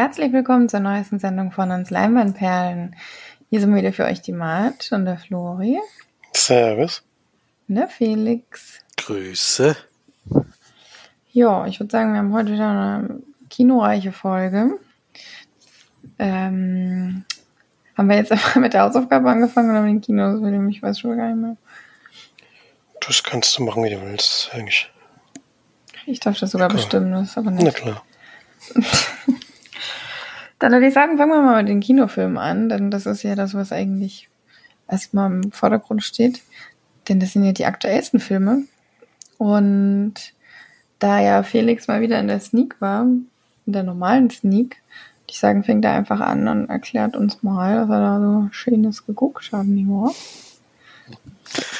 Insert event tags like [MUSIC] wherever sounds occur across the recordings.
herzlich willkommen zur neuesten Sendung von uns Leinwandperlen. Hier sind wieder für euch die Mart und der Flori. Servus. Und der Felix. Grüße. Ja, ich würde sagen, wir haben heute wieder eine kinoreiche Folge. Ähm, haben wir jetzt [LAUGHS] einfach mit der Hausaufgabe angefangen oder mit den Kinos? Ich weiß schon gar nicht mehr. Das kannst du machen, wie du willst, eigentlich. Ich darf das sogar klar. bestimmen, das ist aber nicht. Na klar. [LAUGHS] Dann würde ich sagen, fangen wir mal mit den Kinofilmen an, denn das ist ja das, was eigentlich erstmal im Vordergrund steht. Denn das sind ja die aktuellsten Filme. Und da ja Felix mal wieder in der Sneak war, in der normalen Sneak, würde ich sagen, fängt er einfach an und erklärt uns mal, was er da so Schönes geguckt nicht wahr?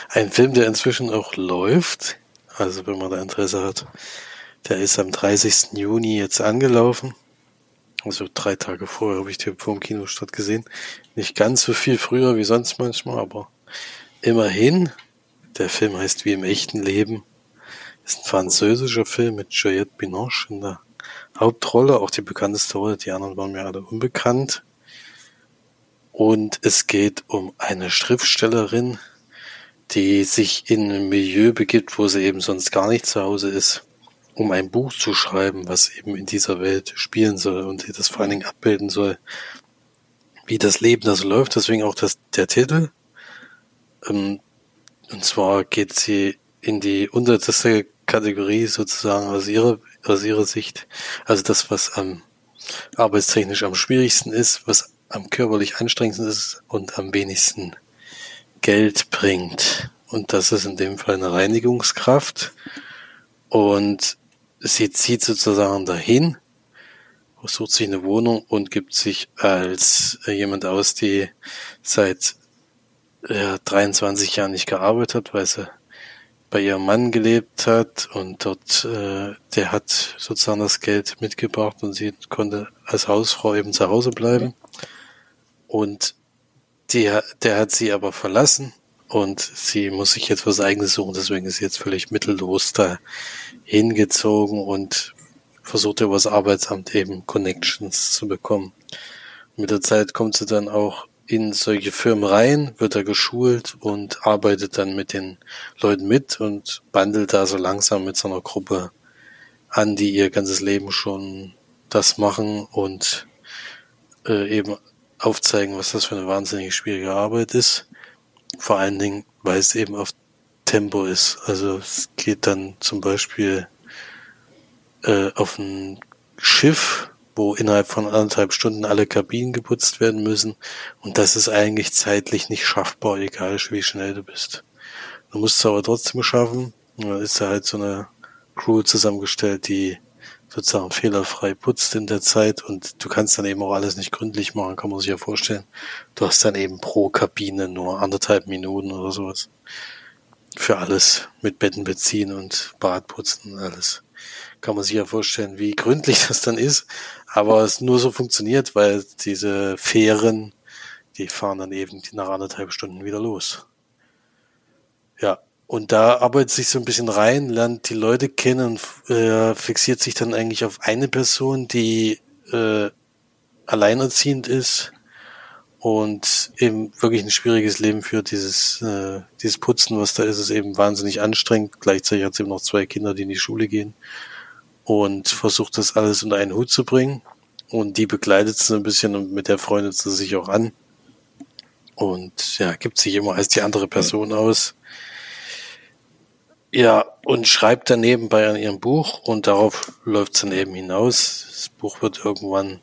Ein Film, der inzwischen auch läuft, also wenn man da Interesse hat, der ist am 30. Juni jetzt angelaufen. Also drei Tage vorher habe ich den vor dem Kinostart gesehen. Nicht ganz so viel früher wie sonst manchmal, aber immerhin. Der Film heißt Wie im echten Leben. Ist ein französischer Film mit Juliette Binoche in der Hauptrolle, auch die bekannteste Rolle. Die anderen waren mir alle unbekannt. Und es geht um eine Schriftstellerin, die sich in ein Milieu begibt, wo sie eben sonst gar nicht zu Hause ist um ein Buch zu schreiben, was eben in dieser Welt spielen soll und das vor allen Dingen abbilden soll, wie das Leben da so läuft. Deswegen auch das, der Titel. Ähm, und zwar geht sie in die unterste Kategorie sozusagen aus ihrer, aus ihrer Sicht. Also das, was am arbeitstechnisch am schwierigsten ist, was am körperlich anstrengendsten ist und am wenigsten Geld bringt. Und das ist in dem Fall eine Reinigungskraft. Und sie zieht sozusagen dahin, sucht sich eine Wohnung und gibt sich als äh, jemand aus, die seit äh, 23 Jahren nicht gearbeitet hat, weil sie bei ihrem Mann gelebt hat und dort, äh, der hat sozusagen das Geld mitgebracht und sie konnte als Hausfrau eben zu Hause bleiben. Und die, der hat sie aber verlassen und sie muss sich jetzt was eigenes suchen, deswegen ist sie jetzt völlig mittellos da hingezogen und versucht über das Arbeitsamt eben Connections zu bekommen. Mit der Zeit kommt sie dann auch in solche Firmen rein, wird da geschult und arbeitet dann mit den Leuten mit und bandelt da so langsam mit so einer Gruppe an, die ihr ganzes Leben schon das machen und äh, eben aufzeigen, was das für eine wahnsinnig schwierige Arbeit ist. Vor allen Dingen, weil es eben auf Tempo ist. Also es geht dann zum Beispiel äh, auf ein Schiff, wo innerhalb von anderthalb Stunden alle Kabinen geputzt werden müssen. Und das ist eigentlich zeitlich nicht schaffbar, egal wie schnell du bist. Du musst es aber trotzdem schaffen. Dann ist da halt so eine Crew zusammengestellt, die sozusagen fehlerfrei putzt in der Zeit und du kannst dann eben auch alles nicht gründlich machen, kann man sich ja vorstellen. Du hast dann eben pro Kabine nur anderthalb Minuten oder sowas. Für alles mit Betten beziehen und Bad putzen und alles. Kann man sich ja vorstellen, wie gründlich [LAUGHS] das dann ist. Aber es nur so funktioniert, weil diese Fähren, die fahren dann eben nach anderthalb Stunden wieder los. Ja, und da arbeitet sich so ein bisschen rein, lernt die Leute kennen äh, fixiert sich dann eigentlich auf eine Person, die äh, alleinerziehend ist und eben wirklich ein schwieriges Leben führt. Dieses, äh, dieses Putzen, was da ist, ist eben wahnsinnig anstrengend. Gleichzeitig hat sie eben noch zwei Kinder, die in die Schule gehen und versucht das alles unter einen Hut zu bringen. Und die begleitet sie ein bisschen und mit der freundet sie sich auch an. Und ja, gibt sich immer als die andere Person aus ja, und schreibt dann nebenbei an ihrem Buch und darauf läuft es dann eben hinaus. Das Buch wird irgendwann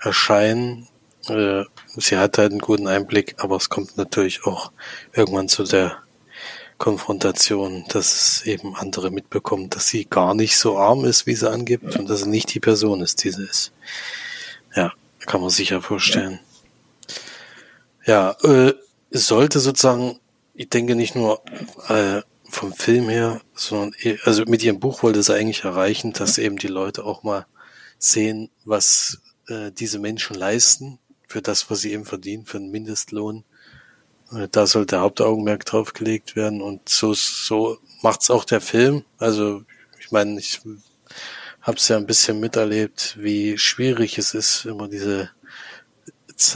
erscheinen. Äh, sie hat halt einen guten Einblick, aber es kommt natürlich auch irgendwann zu der Konfrontation, dass es eben andere mitbekommen, dass sie gar nicht so arm ist, wie sie angibt und dass sie nicht die Person ist, die sie ist. Ja, kann man sich ja vorstellen. Ja, äh, sollte sozusagen, ich denke nicht nur äh, vom Film her, sondern also mit ihrem Buch wollte sie eigentlich erreichen, dass eben die Leute auch mal sehen, was äh, diese Menschen leisten für das, was sie eben verdienen, für einen Mindestlohn. Äh, da soll der Hauptaugenmerk drauf gelegt werden und so so macht's auch der Film. Also ich meine, ich habe es ja ein bisschen miterlebt, wie schwierig es ist, immer diese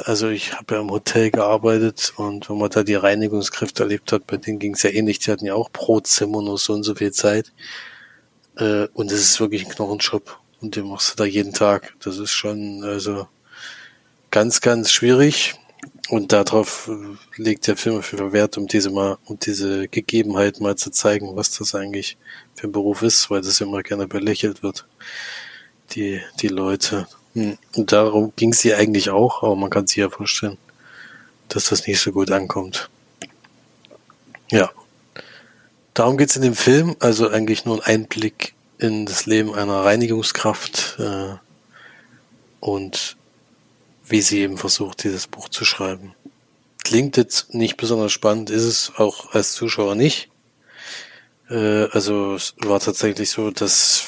also ich habe ja im Hotel gearbeitet und wenn man da die Reinigungskräfte erlebt hat, bei denen ging es ja ähnlich, die hatten ja auch pro Zimmer nur so und so viel Zeit. Äh, und es ist wirklich ein Knochenjob und den machst du da jeden Tag. Das ist schon also ganz, ganz schwierig. Und darauf äh, legt der Film viel Wert, um diese mal, um diese Gegebenheit mal zu zeigen, was das eigentlich für ein Beruf ist, weil das immer gerne belächelt wird. Die, die Leute. Hm. Und darum ging es ihr eigentlich auch, aber man kann sich ja vorstellen, dass das nicht so gut ankommt. Ja. Darum geht's in dem Film, also eigentlich nur ein Einblick in das Leben einer Reinigungskraft äh, und wie sie eben versucht, dieses Buch zu schreiben. Klingt jetzt nicht besonders spannend, ist es auch als Zuschauer nicht. Äh, also es war tatsächlich so, dass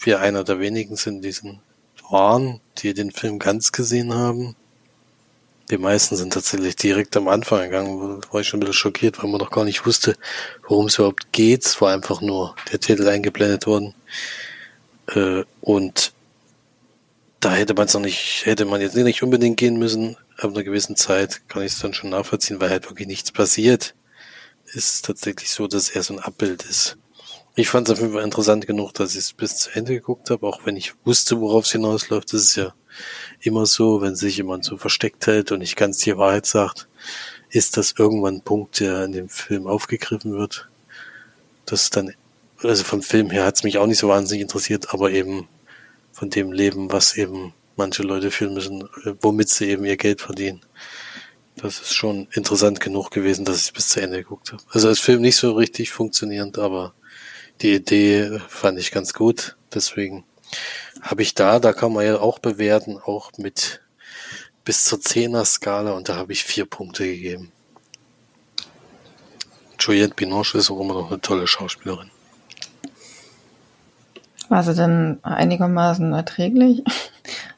wir einer der wenigen sind, diesen waren, die den Film ganz gesehen haben. Die meisten sind tatsächlich direkt am Anfang gegangen, war ich schon ein bisschen schockiert, weil man noch gar nicht wusste, worum es überhaupt geht. Es war einfach nur der Titel eingeblendet worden. Äh, und da hätte man es noch nicht, hätte man jetzt nicht unbedingt gehen müssen. Ab einer gewissen Zeit kann ich es dann schon nachvollziehen, weil halt wirklich nichts passiert. Ist tatsächlich so, dass er so ein Abbild ist. Ich fand es auf jeden Fall interessant genug, dass ich es bis zu Ende geguckt habe, auch wenn ich wusste, worauf es hinausläuft. Das ist ja immer so, wenn sich jemand so versteckt hält und nicht ganz die Wahrheit sagt, ist das irgendwann ein Punkt, der in dem Film aufgegriffen wird. Das dann, also vom Film her hat es mich auch nicht so wahnsinnig interessiert, aber eben von dem Leben, was eben manche Leute führen müssen, womit sie eben ihr Geld verdienen. Das ist schon interessant genug gewesen, dass ich bis zu Ende geguckt habe. Also als Film nicht so richtig funktionierend, aber die Idee fand ich ganz gut. Deswegen habe ich da, da kann man ja auch bewerten, auch mit bis zur Zehner-Skala und da habe ich vier Punkte gegeben. Juliette Binoche ist auch immer noch eine tolle Schauspielerin. War sie denn einigermaßen erträglich? [LAUGHS]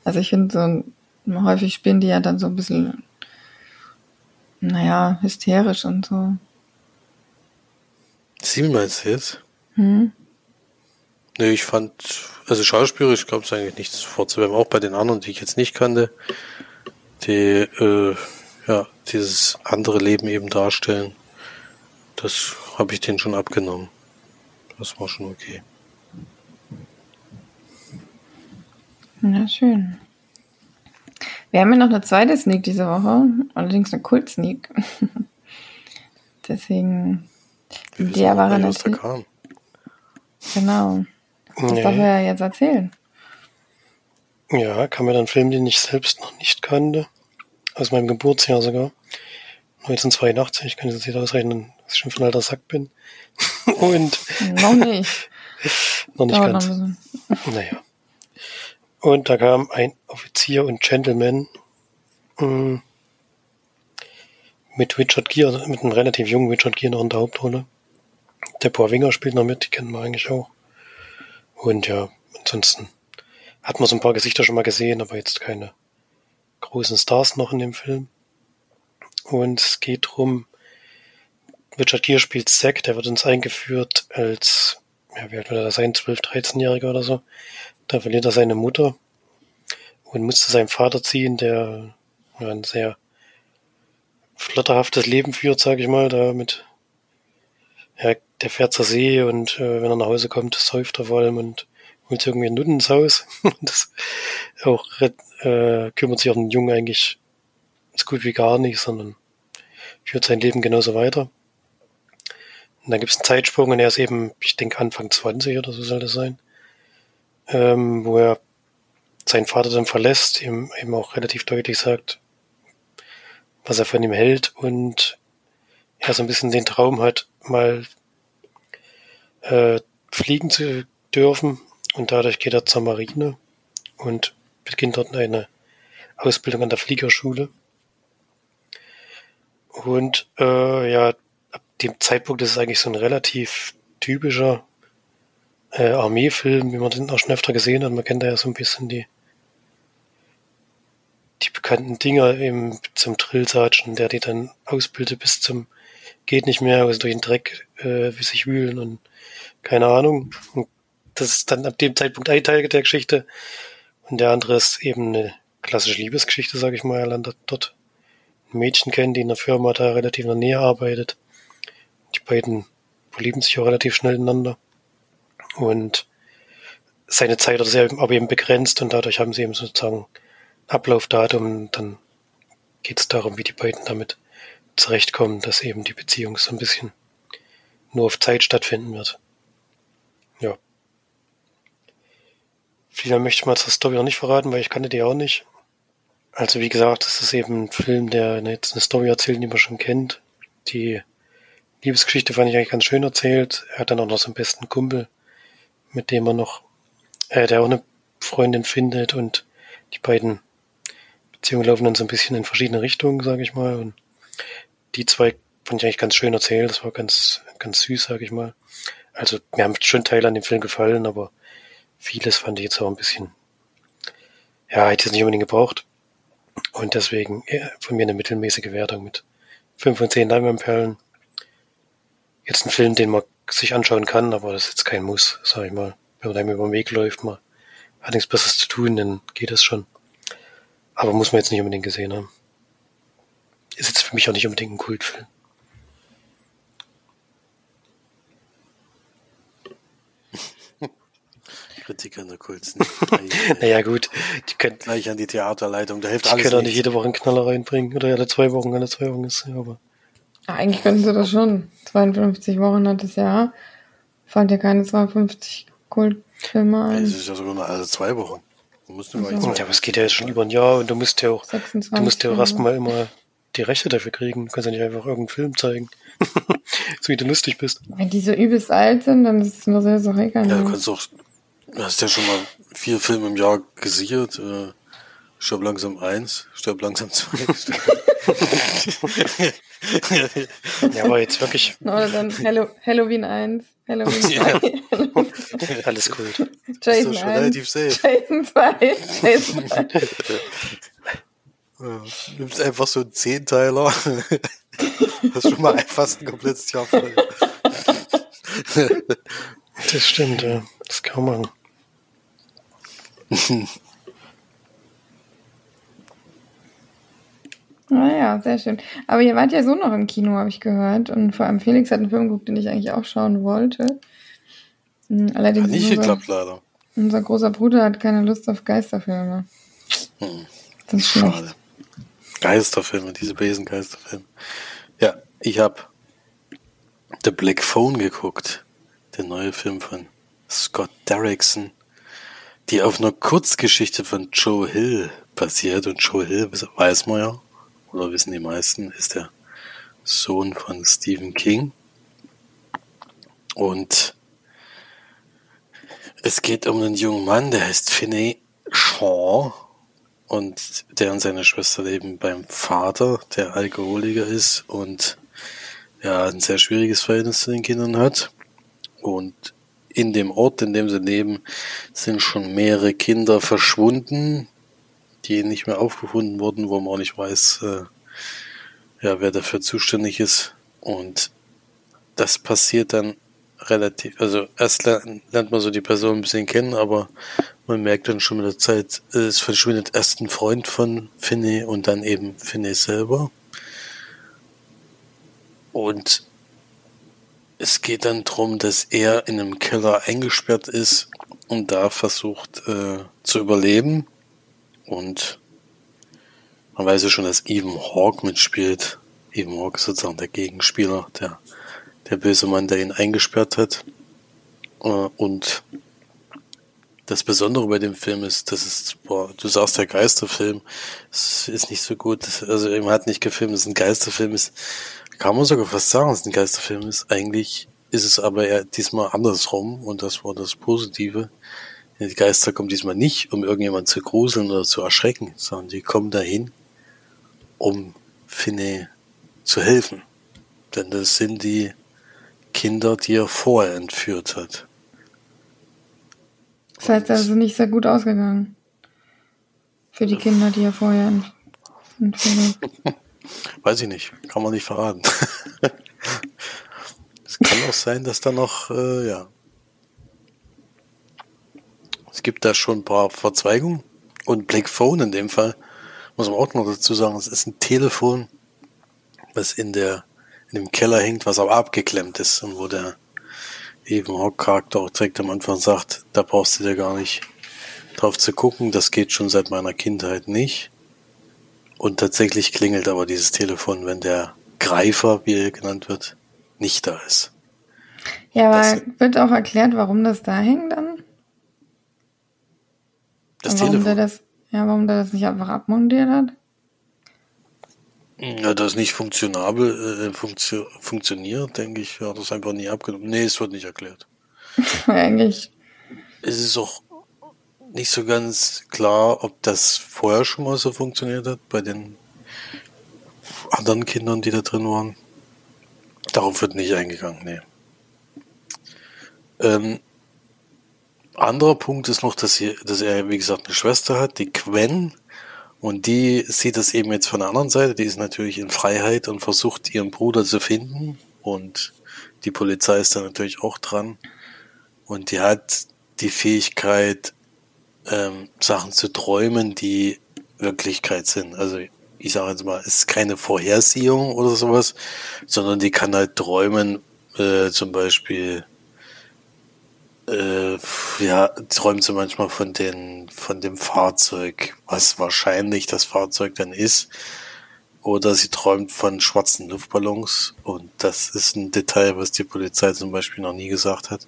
Also ich finde so, häufig spielen die ja dann so ein bisschen, naja, hysterisch und so. Sie meinst du jetzt? Hm. Nee, ich fand, also schauspielerisch gab es eigentlich nichts vorzuwerfen, auch bei den anderen, die ich jetzt nicht kannte, die äh, ja dieses andere Leben eben darstellen. Das habe ich denen schon abgenommen. Das war schon okay. Na schön. Wir haben ja noch eine zweite Sneak diese Woche, allerdings eine Kult-Sneak. [LAUGHS] Deswegen, der war natürlich. Genau. Das nee. darf er ja jetzt erzählen. Ja, kam mir dann Film, den ich selbst noch nicht kannte. Aus meinem Geburtsjahr sogar. 1982, ich kann jetzt nicht ausrechnen, dass ich schon von alter Sack bin. [LAUGHS] Und. noch nicht. [LAUGHS] noch nicht Dauert ganz. Noch naja. Und da kam ein Offizier und Gentleman mh, mm, mit Richard Gere, mit einem relativ jungen Richard Gere noch in der Hauptrolle. Der Winger spielt noch mit, die kennen wir eigentlich auch. Und ja, ansonsten hat man so ein paar Gesichter schon mal gesehen, aber jetzt keine großen Stars noch in dem Film. Und es geht drum, Richard Gere spielt Zack, der wird uns eingeführt als, ja, wie alt wird er sein, 12, 13-Jähriger oder so. Da verliert er seine Mutter und muss zu seinem Vater ziehen, der ein sehr flotterhaftes Leben führt, sage ich mal, da mit ja, der fährt zur See und äh, wenn er nach Hause kommt, säuft er vor allem und holt irgendwie Nutten ins Haus. [LAUGHS] das auch äh, kümmert sich auch den Jungen eigentlich so gut wie gar nicht, sondern führt sein Leben genauso weiter. Und dann gibt es einen Zeitsprung und er ist eben, ich denke, Anfang 20 oder so soll das sein, ähm, wo er seinen Vater dann verlässt, ihm eben auch relativ deutlich sagt, was er von ihm hält und er so ein bisschen den Traum hat, mal äh, fliegen zu dürfen. Und dadurch geht er zur Marine und beginnt dort eine Ausbildung an der Fliegerschule. Und äh, ja, ab dem Zeitpunkt ist es eigentlich so ein relativ typischer äh, Armeefilm, wie man den auch schon öfter gesehen hat. Man kennt da ja so ein bisschen die die bekannten Dinger eben zum Drill Sergeant, der die dann ausbildet bis zum geht nicht mehr, also durch den Dreck äh, wie sich wühlen und keine Ahnung. Und das ist dann ab dem Zeitpunkt ein Teil der Geschichte. Und der andere ist eben eine klassische Liebesgeschichte, sage ich mal. Er lernt dort ein Mädchen kennen, die in der Firma da relativ in der Nähe arbeitet. Die beiden verlieben sich auch relativ schnell ineinander. Und seine Zeit ist aber eben begrenzt und dadurch haben sie eben sozusagen Ablaufdatum. Dann geht es darum, wie die beiden damit zurechtkommen, dass eben die Beziehung so ein bisschen nur auf Zeit stattfinden wird. Ja. Viel möchte ich mal zur Story noch nicht verraten, weil ich kannte die auch nicht. Also wie gesagt, das ist eben ein Film, der jetzt eine Story erzählt, die man schon kennt. Die Liebesgeschichte fand ich eigentlich ganz schön erzählt. Er hat dann auch noch seinen besten Kumpel, mit dem er noch, äh, der auch eine Freundin findet und die beiden Beziehungen laufen dann so ein bisschen in verschiedene Richtungen, sage ich mal. Und die zwei fand ich eigentlich ganz schön erzählt. Das war ganz, ganz süß, sage ich mal. Also mir haben schon Teile an dem Film gefallen, aber vieles fand ich jetzt auch ein bisschen, ja, hätte ich es nicht unbedingt gebraucht. Und deswegen von mir eine mittelmäßige Wertung mit 5 von 10 Leinwandperlen. Jetzt ein Film, den man sich anschauen kann, aber das ist jetzt kein Muss, sag ich mal. Wenn man da über den Weg läuft, man hat nichts Besseres zu tun, dann geht das schon. Aber muss man jetzt nicht unbedingt gesehen haben. Ist jetzt für mich auch nicht unbedingt ein Kultfilm. Kritiker in der Kults. [LAUGHS] naja, gut. Die können gleich an die Theaterleitung. Da hilft die alles. können auch nicht jede Woche einen Knaller reinbringen. Oder alle zwei Wochen, alle zwei Wochen ist, aber. Eigentlich könnten sie das schon. 52 Wochen hat das Jahr. Fand ja keine 52 Kultfilme ein. Das ist ja sogar nur alle zwei Wochen. Du musst also. Ja, aber es geht ja jetzt schon über ein Jahr und du musst ja auch, du musst ja auch erstmal immer die Rechte dafür kriegen. Du kannst ja nicht einfach irgendeinen Film zeigen. [LAUGHS] so wie du lustig bist. Wenn die so übelst alt sind, dann ist es nur sehr, sehr egal. Ja, du kannst doch Du hast ja schon mal vier Filme im Jahr gesichert. Äh, Stirb langsam eins, stirb langsam zwei. [LAUGHS] [LAUGHS] ja, aber jetzt wirklich. Oder dann Hallo, Halloween 1, Halloween 2. Ja. Alles gut. Jason schon 1, relativ safe. Jason 2, Jason 2. Ja, nimmst einfach so einen Zehnteiler. [LAUGHS] Hast schon mal fast ein komplettes Jahr voll. Das stimmt, ja. Das kann man. Naja, sehr schön. Aber ihr wart ja so noch im Kino, habe ich gehört. Und vor allem Felix hat einen Film geguckt, den ich eigentlich auch schauen wollte. Hm, Allerdings Hat nicht unser, geklappt, leider. unser großer Bruder hat keine Lust auf Geisterfilme. Hm. Das ist schlecht. Geisterfilme, diese Besen-Geisterfilme. Ja, ich habe The Black Phone geguckt. Der neue Film von Scott Derrickson die auf einer Kurzgeschichte von Joe Hill basiert. Und Joe Hill, weiß man ja, oder wissen die meisten, ist der Sohn von Stephen King. Und es geht um einen jungen Mann, der heißt Finney Shaw. Und der und seine Schwester leben beim Vater, der Alkoholiker ist und ja, ein sehr schwieriges Verhältnis zu den Kindern hat. Und in dem Ort, in dem sie leben, sind schon mehrere Kinder verschwunden, die nicht mehr aufgefunden wurden, wo man auch nicht weiß, äh, ja, wer dafür zuständig ist. Und das passiert dann relativ, also erst lernt man so die Person ein bisschen kennen, aber man merkt dann schon mit der Zeit, es verschwindet erst ein Freund von Finney und dann eben Finney selber. Und es geht dann darum, dass er in einem Keller eingesperrt ist und da versucht äh, zu überleben. Und man weiß ja schon, dass Even Hawk mitspielt. Even Hawk ist sozusagen der Gegenspieler, der, der böse Mann, der ihn eingesperrt hat. Äh, und das Besondere bei dem Film ist, dass es, boah, du sagst der Geisterfilm, es ist nicht so gut, also ihm hat nicht gefilmt, es ein Geisterfilm ist, kann man sogar fast sagen, dass es ein Geisterfilm ist. Eigentlich ist es aber eher diesmal andersrum und das war das Positive. Die Geister kommen diesmal nicht, um irgendjemand zu gruseln oder zu erschrecken, sondern die kommen dahin, um Finne zu helfen. Denn das sind die Kinder, die er vorher entführt hat. Das heißt also nicht sehr gut ausgegangen. Für die Kinder, die er vorher entführt hat. [LAUGHS] Weiß ich nicht, kann man nicht verraten. [LAUGHS] es kann auch sein, dass da noch, äh, ja. Es gibt da schon ein paar Verzweigungen. Und Black Phone in dem Fall, muss man auch noch dazu sagen, es ist ein Telefon, was in der, in dem Keller hängt, was aber abgeklemmt ist und wo der eben Hauptcharakter auch direkt am Anfang sagt, da brauchst du dir gar nicht drauf zu gucken, das geht schon seit meiner Kindheit nicht. Und tatsächlich klingelt aber dieses Telefon, wenn der Greifer, wie er genannt wird, nicht da ist. Ja, aber das, wird auch erklärt, warum das da hängt dann? Das warum Telefon. Der das, ja, warum der das nicht einfach abmontiert hat? Ja, das nicht funktionabel äh, funktio funktioniert, denke ich, ja, das einfach nie abgenommen. Nee, es wird nicht erklärt. [LAUGHS] Eigentlich. Es ist auch nicht so ganz klar, ob das vorher schon mal so funktioniert hat bei den anderen Kindern, die da drin waren. Darauf wird nicht eingegangen, nee. Ähm, anderer Punkt ist noch, dass, hier, dass er, wie gesagt, eine Schwester hat, die Quen. Und die sieht das eben jetzt von der anderen Seite. Die ist natürlich in Freiheit und versucht, ihren Bruder zu finden. Und die Polizei ist da natürlich auch dran. Und die hat die Fähigkeit, ähm, Sachen zu träumen, die Wirklichkeit sind. Also ich sage jetzt mal, es ist keine Vorhersehung oder sowas, sondern die kann halt träumen, äh, zum Beispiel, äh, ja, träumt sie manchmal von den, von dem Fahrzeug, was wahrscheinlich das Fahrzeug dann ist. Oder sie träumt von schwarzen Luftballons. Und das ist ein Detail, was die Polizei zum Beispiel noch nie gesagt hat.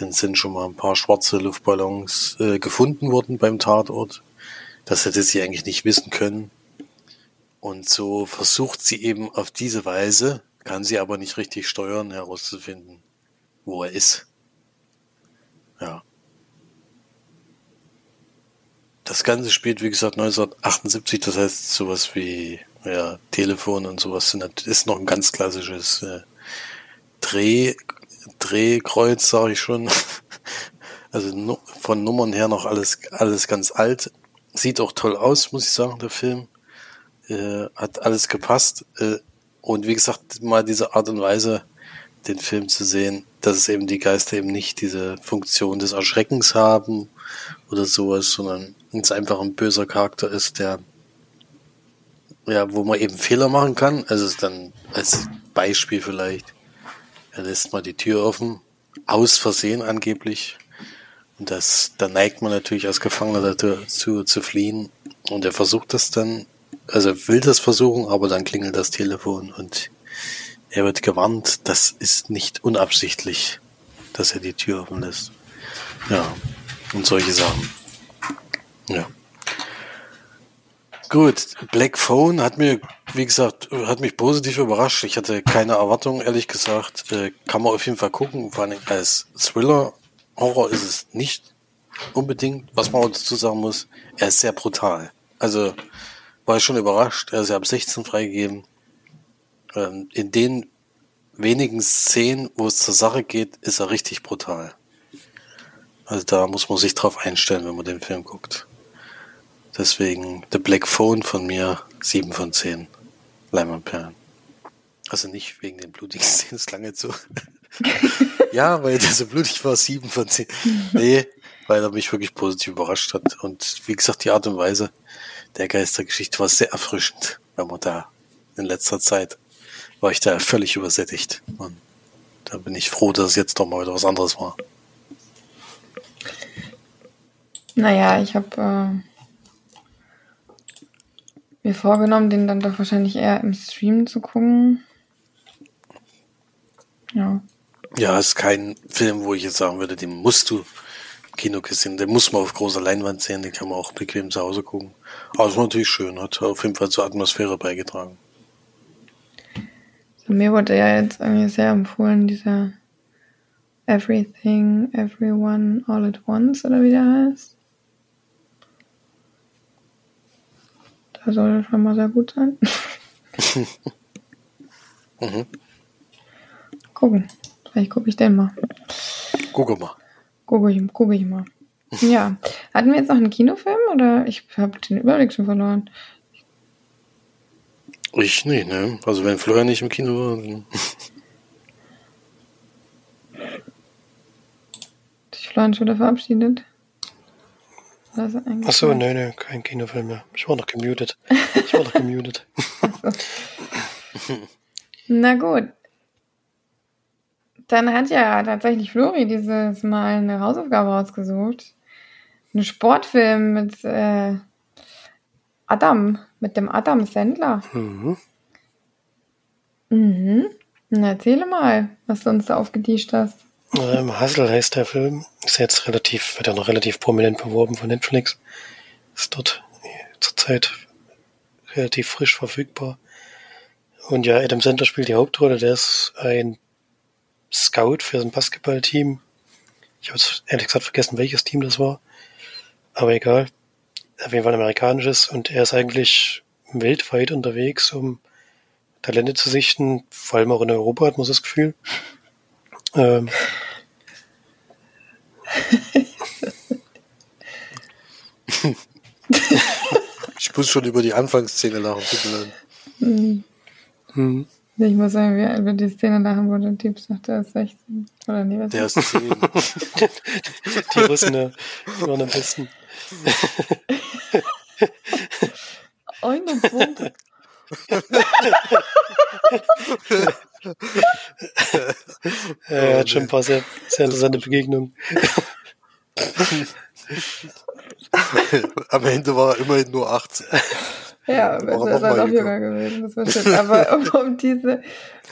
Denn sind schon mal ein paar schwarze Luftballons äh, gefunden worden beim Tatort. Das hätte sie eigentlich nicht wissen können. Und so versucht sie eben auf diese Weise, kann sie aber nicht richtig steuern, herauszufinden, wo er ist. Das Ganze spielt, wie gesagt, 1978, das heißt sowas wie ja, Telefon und sowas ist noch ein ganz klassisches äh, Dreh, Drehkreuz, sage ich schon. [LAUGHS] Also von Nummern her noch alles, alles ganz alt. Sieht auch toll aus, muss ich sagen, der Film. Äh, hat alles gepasst. Äh, und wie gesagt, mal diese Art und Weise, den Film zu sehen, dass es eben die Geister eben nicht diese Funktion des Erschreckens haben oder sowas, sondern es einfach ein böser Charakter ist, der ja, wo man eben Fehler machen kann. Also dann als Beispiel vielleicht er lässt mal die Tür offen, aus Versehen angeblich. Und das, da neigt man natürlich als Gefangener dazu zu fliehen. Und er versucht das dann, also will das versuchen, aber dann klingelt das Telefon und er wird gewarnt, das ist nicht unabsichtlich, dass er die Tür offen lässt. Ja, und solche Sachen. Ja. Gut, Black Phone hat mir, wie gesagt, hat mich positiv überrascht. Ich hatte keine Erwartungen, ehrlich gesagt. Äh, kann man auf jeden Fall gucken. Vor allem als Thriller, Horror ist es nicht unbedingt. Was man dazu sagen muss, er ist sehr brutal. Also war ich schon überrascht. Er ist ja ab 16 freigegeben. Ähm, in den wenigen Szenen, wo es zur Sache geht, ist er richtig brutal. Also da muss man sich drauf einstellen, wenn man den Film guckt. Deswegen The Black Phone von mir 7 von 10 Leimanperlen. Also nicht wegen den blutigen [LAUGHS] Szenen, klang jetzt so. [LAUGHS] ja, weil der so blutig war, 7 von 10. Nee, weil er mich wirklich positiv überrascht hat. Und wie gesagt, die Art und Weise der Geistergeschichte war sehr erfrischend, wenn man da in letzter Zeit war ich da völlig übersättigt. Und da bin ich froh, dass es jetzt doch mal wieder was anderes war. Naja, ich habe äh, mir vorgenommen, den dann doch wahrscheinlich eher im Stream zu gucken. Ja. Ja, ist kein Film, wo ich jetzt sagen würde, den musst du im Kino sehen. Den muss man auf großer Leinwand sehen, den kann man auch bequem zu Hause gucken. Aber es ist natürlich schön, hat auf jeden Fall zur Atmosphäre beigetragen. mir wurde ja jetzt irgendwie sehr empfohlen, dieser Everything, Everyone, All at Once, oder wie der heißt. Der soll schon mal sehr gut sein. [LAUGHS] mhm. Gucken. Vielleicht gucke ich den mal. Gucke mal. Gucke ich, guck ich mal. [LAUGHS] Ja. Hatten wir jetzt noch einen Kinofilm oder ich habe den Überblick schon verloren? Ich nicht, ne? Also wenn Florian nicht im Kino war. Dann Florian schon wieder verabschiedet? Ach so, nee, nee, kein Kinofilm mehr. Ich war noch gemutet. Ich war noch gemutet. [LAUGHS] Na gut. Dann hat ja tatsächlich Flori dieses Mal eine Hausaufgabe rausgesucht. Ein Sportfilm mit äh, Adam, mit dem Adam Sandler. Mhm. Mhm. Na, erzähle mal, was du uns da aufgetischt hast. Ähm, Hustle heißt der Film. Ist jetzt relativ, wird ja noch relativ prominent beworben von Netflix. Ist dort zurzeit relativ frisch verfügbar. Und ja, Adam Sandler spielt die Hauptrolle. Der ist ein Scout für ein Basketballteam. Ich habe ehrlich gesagt vergessen, welches Team das war. Aber egal. Auf jeden Fall ein amerikanisches. Und er ist eigentlich weltweit unterwegs, um Talente zu sichten. Vor allem auch in Europa hat man das Gefühl. Ähm. [LAUGHS] ich muss schon über die Anfangsszene lachen. Bitte. Mhm. Mhm. Ich muss sagen, wie über die Szene lachen, wo der Typ sagt, er ist 16. Oder nee, was Der ist 10. [LAUGHS] die Russen waren am besten. Eine Bombe. [LAUGHS] [LAUGHS] er hat schon ein paar sehr, sehr interessante Begegnungen. [LAUGHS] Am Ende war er immerhin nur 18. Ja, besser ist er noch jünger gewesen, das versteht. Aber um, um diese,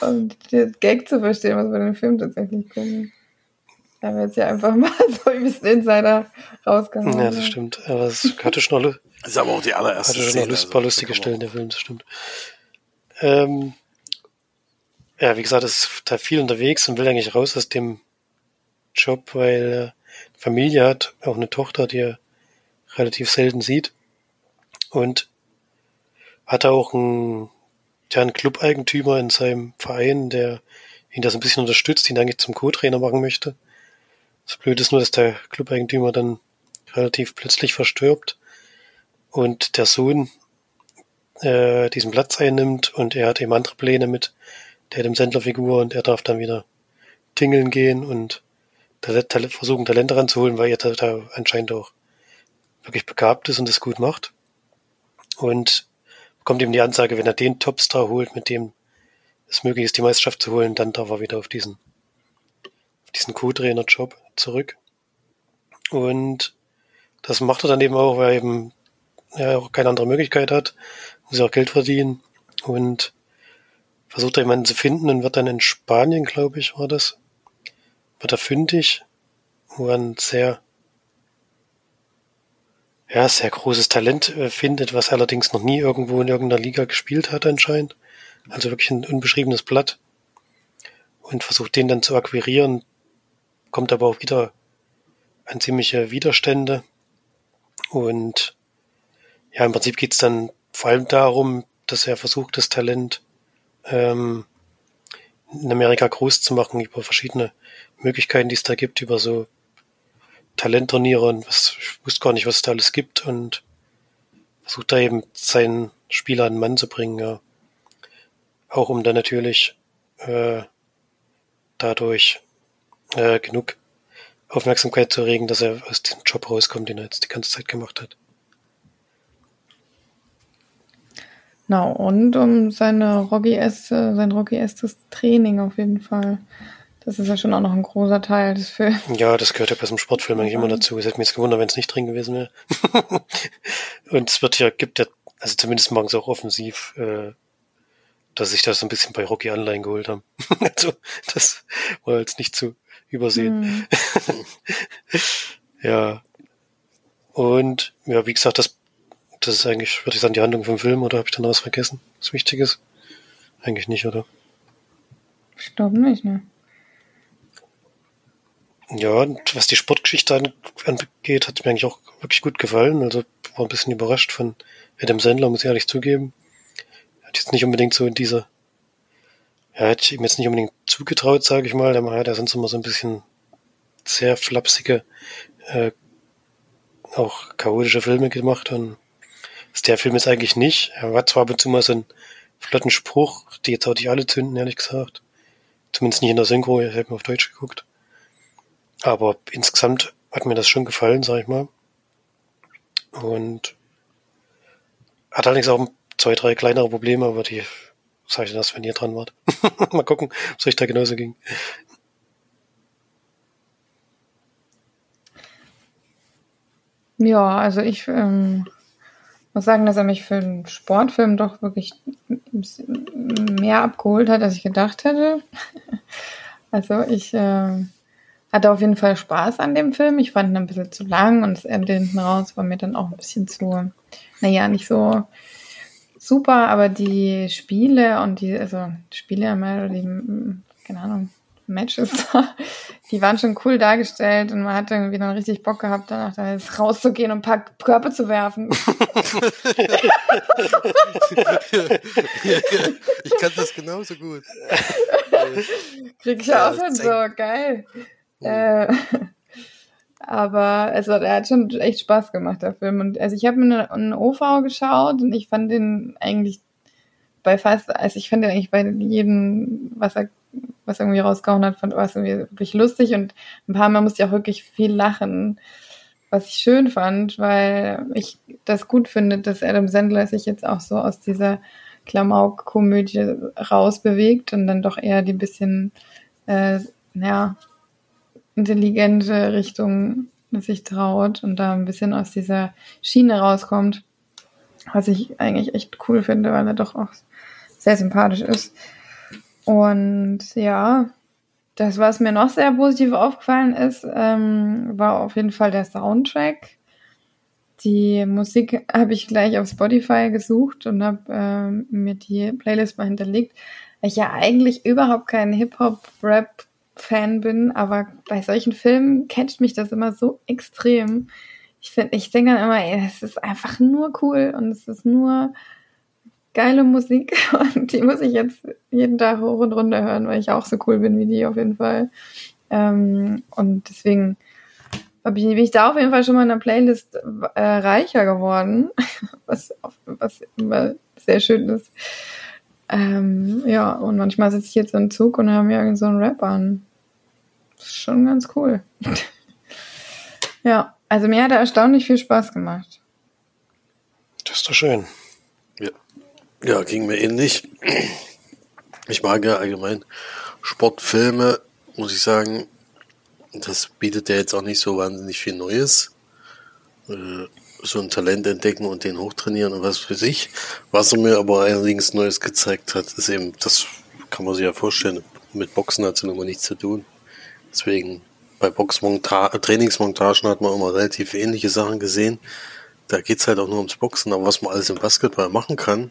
um den Gag zu verstehen, was bei dem Film tatsächlich kommt. Da haben wir jetzt ja einfach mal [LAUGHS] so ein bisschen Insider rausgehauen. Ja, das stimmt. Aber es hatte schon noch, das ist aber auch die allererste hatte schon noch ein paar lustige Stellen, der Film, das stimmt. Ähm, ja, wie gesagt, ist da viel unterwegs und will eigentlich raus aus dem Job, weil er Familie hat, auch eine Tochter, die er relativ selten sieht. Und hat auch einen, ja, einen Club-Eigentümer in seinem Verein, der ihn das ein bisschen unterstützt, ihn eigentlich zum Co-Trainer machen möchte. Das Blöde ist nur, dass der Club-Eigentümer dann relativ plötzlich verstirbt und der Sohn äh, diesen Platz einnimmt und er hat eben andere Pläne mit der dem Sendlerfigur und er darf dann wieder tingeln gehen und versuchen Talente ranzuholen, weil er da, da anscheinend auch wirklich begabt ist und das gut macht. Und kommt ihm die Ansage, wenn er den Topstar holt, mit dem es möglich ist, die Meisterschaft zu holen, dann darf er wieder auf diesen, auf diesen Co-Trainer-Job zurück. Und das macht er dann eben auch, weil er eben ja, auch keine andere Möglichkeit hat, muss auch Geld verdienen und versucht er jemanden zu finden und wird dann in Spanien, glaube ich, war das, wird er fündig, wo er ein sehr ja, sehr großes Talent äh, findet, was allerdings noch nie irgendwo in irgendeiner Liga gespielt hat anscheinend. Also wirklich ein unbeschriebenes Blatt. Und versucht den dann zu akquirieren, kommt aber auch wieder an ziemliche Widerstände. Und ja, im Prinzip geht's dann vor allem darum, dass er versucht, das Talent ähm, in Amerika groß zu machen über verschiedene Möglichkeiten, die es da gibt, über so Talentturniere und was, ich wusste gar nicht, was es da alles gibt und versucht da eben seinen Spieler an den Mann zu bringen, ja. Auch um dann natürlich äh, dadurch äh, genug Aufmerksamkeit zu erregen, dass er aus dem Job rauskommt, den er jetzt die ganze Zeit gemacht hat. Na, und um seine Rocky sein Rocky-estes Training auf jeden Fall. Das ist ja schon auch noch ein großer Teil des Films. Ja, das gehört ja bei so einem Sportfilm eigentlich immer dazu. Es hätte mich jetzt gewundert, wenn es nicht drin gewesen wäre. [LAUGHS] und es wird ja, gibt ja, also zumindest sie auch offensiv, äh, dass sich das so ein bisschen bei Rocky Anleihen geholt haben. [LAUGHS] also, das war jetzt nicht zu übersehen. Hm. [LAUGHS] ja. Und, ja, wie gesagt, das, das ist eigentlich, würde ich sagen, die Handlung vom Film, oder habe ich dann was vergessen? Was Wichtiges? Eigentlich nicht, oder? Ich glaube nicht, ne? Ja, und was die Sportgeschichte angeht, hat mir eigentlich auch wirklich gut gefallen. Also war ein bisschen überrascht von Adam Sandler, muss ich ehrlich zugeben. Hat jetzt nicht unbedingt so in dieser, ja, hätte ich ihm jetzt nicht unbedingt zugetraut, sage ich mal. Der hat ja sonst immer so ein bisschen sehr flapsige, äh, auch chaotische Filme gemacht und ist der Film jetzt eigentlich nicht. Er hat zwar ab und zu mal so einen flotten Spruch, die jetzt auch nicht alle zünden, ehrlich gesagt. Zumindest nicht in der Synchro, ich habe mir auf Deutsch geguckt. Aber insgesamt hat mir das schon gefallen, sag ich mal. Und hat allerdings auch zwei, drei kleinere Probleme, aber die sage ich das, wenn ihr dran wart. [LAUGHS] Mal gucken, ob es euch da genauso ging. Ja, also ich ähm, muss sagen, dass er mich für einen Sportfilm doch wirklich mehr abgeholt hat, als ich gedacht hätte. [LAUGHS] Also ich äh, hatte auf jeden Fall Spaß an dem Film. Ich fand ihn ein bisschen zu lang und das Ende hinten raus war mir dann auch ein bisschen zu, naja, nicht so super, aber die Spiele und die, also Spiele, die, keine Ahnung, Matches, [LAUGHS] die waren schon cool dargestellt und man hat irgendwie dann richtig Bock gehabt, danach da jetzt rauszugehen und ein paar Körper zu werfen. [LAUGHS] ich kann das genauso gut. Krieg ich ja, auch schon so, geil. Mhm. Äh, aber also er hat schon echt Spaß gemacht, der Film. Und also ich habe mir einen OV geschaut und ich fand den eigentlich bei fast, also ich fand den eigentlich bei jedem, was er, was irgendwie rausgehauen hat, fand was irgendwie wirklich lustig und ein paar Mal musste ich auch wirklich viel lachen, was ich schön fand, weil ich das gut finde, dass Adam Sandler sich jetzt auch so aus dieser Klamauk-Komödie rausbewegt und dann doch eher die bisschen, äh, ja, intelligente Richtung sich traut und da ein bisschen aus dieser Schiene rauskommt, was ich eigentlich echt cool finde, weil er doch auch sehr sympathisch ist. Und ja, das, was mir noch sehr positiv aufgefallen ist, ähm, war auf jeden Fall der Soundtrack. Die Musik habe ich gleich auf Spotify gesucht und habe ähm, mir die Playlist mal hinterlegt, ich ja eigentlich überhaupt kein Hip-Hop-Rap Fan bin, aber bei solchen Filmen catcht mich das immer so extrem. Ich finde, ich denke dann immer, ey, es ist einfach nur cool und es ist nur geile Musik [LAUGHS] und die muss ich jetzt jeden Tag hoch und runter hören, weil ich auch so cool bin wie die auf jeden Fall. Ähm, und deswegen bin ich da auf jeden Fall schon mal in der Playlist äh, reicher geworden, [LAUGHS] was, was immer sehr schön ist. Ähm, ja, und manchmal sitze ich jetzt im Zug und höre mir so einen Rap an. Das ist schon ganz cool. [LAUGHS] ja, also mir hat er erstaunlich viel Spaß gemacht. Das ist doch schön. Ja, ging mir ähnlich. Ich mag ja allgemein Sportfilme, muss ich sagen. Das bietet ja jetzt auch nicht so wahnsinnig viel Neues. Äh, so ein Talent entdecken und den hochtrainieren und was für sich. Was er mir aber allerdings Neues gezeigt hat, ist eben, das kann man sich ja vorstellen, mit Boxen hat es mal nichts zu tun. Deswegen bei Trainingsmontagen hat man immer relativ ähnliche Sachen gesehen. Da geht's halt auch nur ums Boxen, aber was man alles im Basketball machen kann.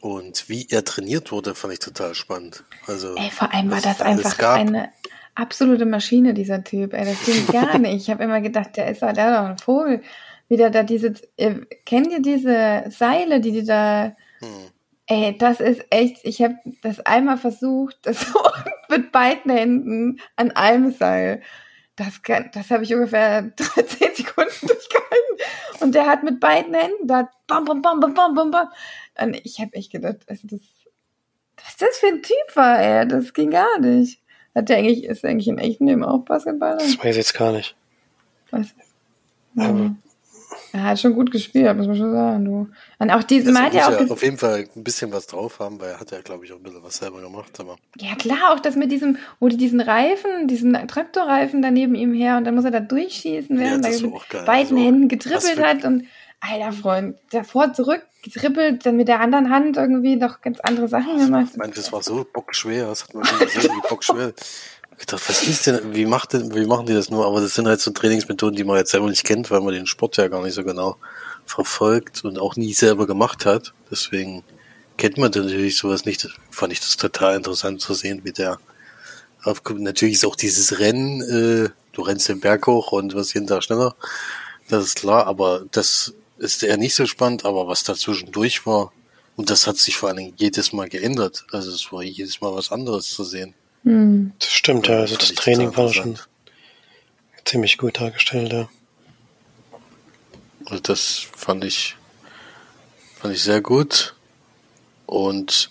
Und wie er trainiert wurde, fand ich total spannend. Also, Ey, vor allem war das einfach eine absolute Maschine, dieser Typ. Ey, das ging [LAUGHS] gar nicht. Ich habe immer gedacht, der ist, der doch ein Vogel. Wieder da diese, äh, kennt ihr diese Seile, die die da, hm. ey, das ist echt, ich habe das einmal versucht, das [LAUGHS] mit beiden Händen an einem Seil. Das, das habe ich ungefähr [LAUGHS] 13 Sekunden durchgehalten. Und der hat mit beiden Händen da bam, bam, bam, bam, bam, bam, bam. Und ich habe echt gedacht, also das, was das für ein Typ war, ey, das ging gar nicht. Hat der eigentlich, ist der eigentlich im echten Leben auch Basketballer? Das weiß ich jetzt gar nicht. Was? Aber er hat schon gut gespielt, muss man schon sagen, du. Und auch diese Mal hat ja auch. auf jeden Fall ein bisschen was drauf haben, weil er hat ja, glaube ich, auch ein bisschen was selber gemacht, aber. Ja, klar, auch das mit diesem, wo die diesen Reifen, diesen Traktorreifen daneben ihm her und dann muss er da durchschießen, während ja, er mit beiden also, Händen getrippelt hat und, alter Freund, davor zurück getrippelt, dann mit der anderen Hand irgendwie noch ganz andere Sachen gemacht. Ich meine, das war so bockschwer, das hat man nie gesehen, wie bockschwer. Ich dachte, was ist denn, wie macht denn, wie machen die das nur? Aber das sind halt so Trainingsmethoden, die man jetzt selber nicht kennt, weil man den Sport ja gar nicht so genau verfolgt und auch nie selber gemacht hat. Deswegen kennt man natürlich sowas nicht. Fand ich das total interessant zu sehen, wie der aufkommt. Natürlich ist auch dieses Rennen, äh, du rennst den Berg hoch und wirst jeden Tag schneller. Das ist klar, aber das ist eher nicht so spannend, aber was dazwischendurch war, und das hat sich vor allen Dingen jedes Mal geändert. Also es war jedes Mal was anderes zu sehen. Hm. Das stimmt, ja. Also das, das Training war schon ziemlich gut dargestellt, ja. Also das fand ich, fand ich sehr gut. Und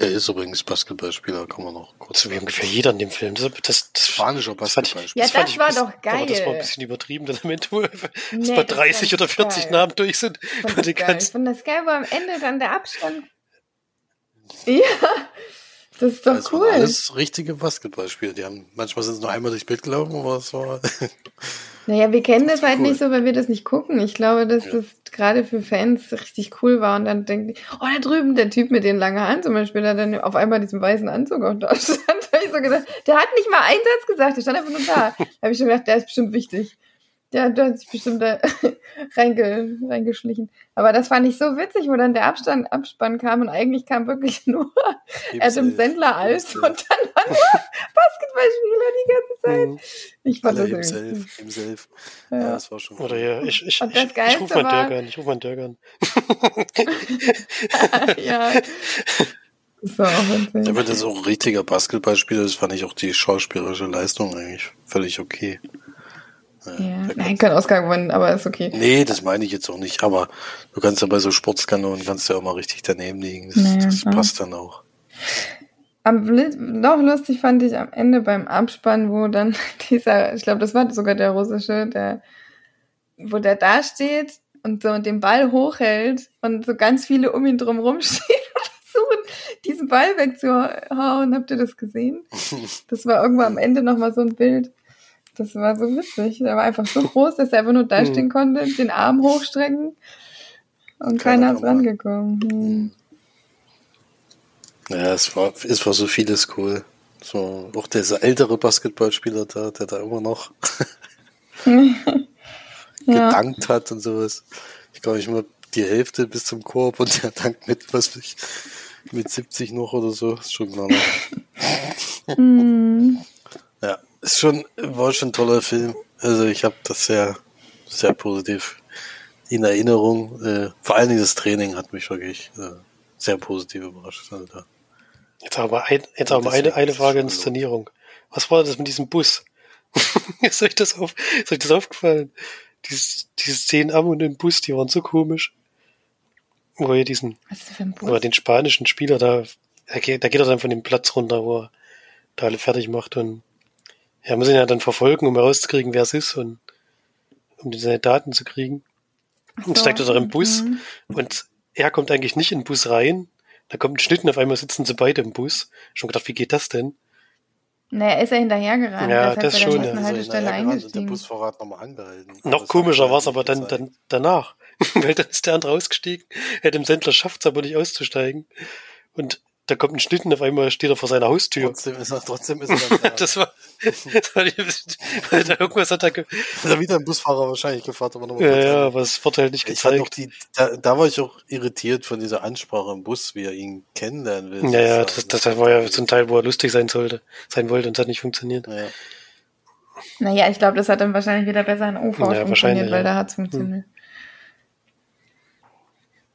Er ist übrigens Basketballspieler, kann man noch kurz. So wie ungefähr jeder in dem Film. Das, das, das Spanischer das Basketballspieler. Ja, das ich war doch geil. Aber das war ein bisschen übertrieben, dass am Ende Nee, bei das 30 fand oder ich 40 geil. Namen durch sind. Ich fand das geil. Ich fand das geil, wo am Ende dann der Abstand. Ja, das ist doch Das cool. alles richtige Basketballspieler. Die haben, manchmal sind sie nur einmal durchs Bild gelaufen, aber es war, [LAUGHS] Naja, wir kennen das, Das halt cool. nicht so, weil wir das nicht gucken. Ich glaube, dass Ja. das gerade für Fans richtig cool war. Und dann denken die, oh, da drüben der Typ mit den langen Haaren zum Beispiel, der dann auf einmal diesen weißen Anzug auch da stand. [LAUGHS] Da ich so gedacht, der hat nicht mal einen Satz gesagt, der stand einfach nur da. Da habe ich schon gedacht, der ist bestimmt wichtig. Der, der hat sich bestimmt da [LAUGHS] reinge, reingeschlichen. Aber das fand ich so witzig, wo dann der Abstand, Abspann kam und eigentlich kam wirklich [LAUGHS] nur Adam Sandler als und dann waren [LAUGHS] nur Basketballspieler die ganze Zeit. Mhm. Ich fand Alle das irgendwie himself, himself. cool. Ja, Ja. das war schon Oder ja, ich, ich, ich, das ich, rufe mal war- Dirk an, ich rufe mal Dirk an. ja. Das war. Ja, wenn das auch ein richtiger Basketballspieler ist, fand ich auch die schauspielerische Leistung eigentlich völlig okay. Ja. Nein, kein Oscar gewonnen, aber ist okay. Nee, das meine ich jetzt auch nicht, aber du kannst ja bei so Sportskanonen kannst ja auch mal richtig daneben liegen. Das, Naja, das passt dann auch. Am noch lustig fand ich am Ende beim Abspann, wo dann [LAUGHS] dieser, ich glaube, das war sogar der russische, der, wo der da steht und so den Ball hochhält und so ganz viele um ihn drum rumstehen [LAUGHS] und versuchen, diesen Ball wegzuhauen. Habt ihr das gesehen? [LAUGHS] Das war irgendwo am Ende nochmal so ein Bild. Das war so witzig. Der war einfach so groß, dass er einfach nur da stehen konnte, den Arm hochstrecken und Keiner keiner ist rangekommen. Hm. Ja, es war, es war so vieles cool. So, auch dieser ältere Basketballspieler da, der da immer noch [LAUGHS] Ja. gedankt hat und sowas. Ich glaube, ich mal die Hälfte bis zum Korb und der dankt mit, was ich, mit 70 noch oder so. Ist schon klar. [LAUGHS] Ist schon, war schon ein toller Film. Also ich habe das sehr, sehr positiv in Erinnerung. Äh, vor allen Dingen das Training hat mich wirklich äh, sehr positiv überrascht. Also da. Jetzt aber, ein, jetzt aber eine, eine Frage schon Inszenierung. Was war das mit diesem Bus? [LAUGHS] ist, euch das auf, ist euch das aufgefallen? Dieses, diese Szenen am und im Bus, die waren so komisch. Wo er diesen, Was ist das für ein oder Bus? den spanischen Spieler da, da geht, da geht er dann von dem Platz runter, wo er da alle fertig macht und ja, muss ihn ja dann verfolgen, um herauszukriegen, wer es ist und um seine Daten zu kriegen. Und So, steigt er da im Bus mhm. und er kommt eigentlich nicht in den Bus rein. Da kommt ein Schnitt und auf einmal sitzen sie beide im Bus. Schon gedacht, wie geht das denn? Naja, er ist ja hinterhergerannt. Ja, er ist das bei schon, der ja. nächsten Haltestelle der eingestiegen. Busfahrer hat nochmal angehalten. Noch Das komischer hat war es er aber dann, dann danach. [LAUGHS] Weil dann ist der andere ausgestiegen, er dem Sendler schafft es aber nicht auszusteigen. Und da kommt ein Schnitt und auf einmal steht er vor seiner Haustür. Trotzdem ist er, trotzdem ist er [LAUGHS] da. Das war, das war weil [LAUGHS] da irgendwas hat er, ge- ist er wieder ein Busfahrer wahrscheinlich gefragt, aber nochmal ja, kurz ja, aber es wird halt nicht Ich fand auch gezeigt. die, da, da war ich auch irritiert von dieser Ansprache im Bus, wie er ihn kennenlernen will. Ja, ja, das, das war ja so ein Teil, wo er lustig sein sollte, sein wollte und es hat nicht funktioniert. Ja. Naja, ich glaube, das hat dann wahrscheinlich wieder besser in OV Ja, funktioniert, wahrscheinlich, weil ja. da hat es funktioniert.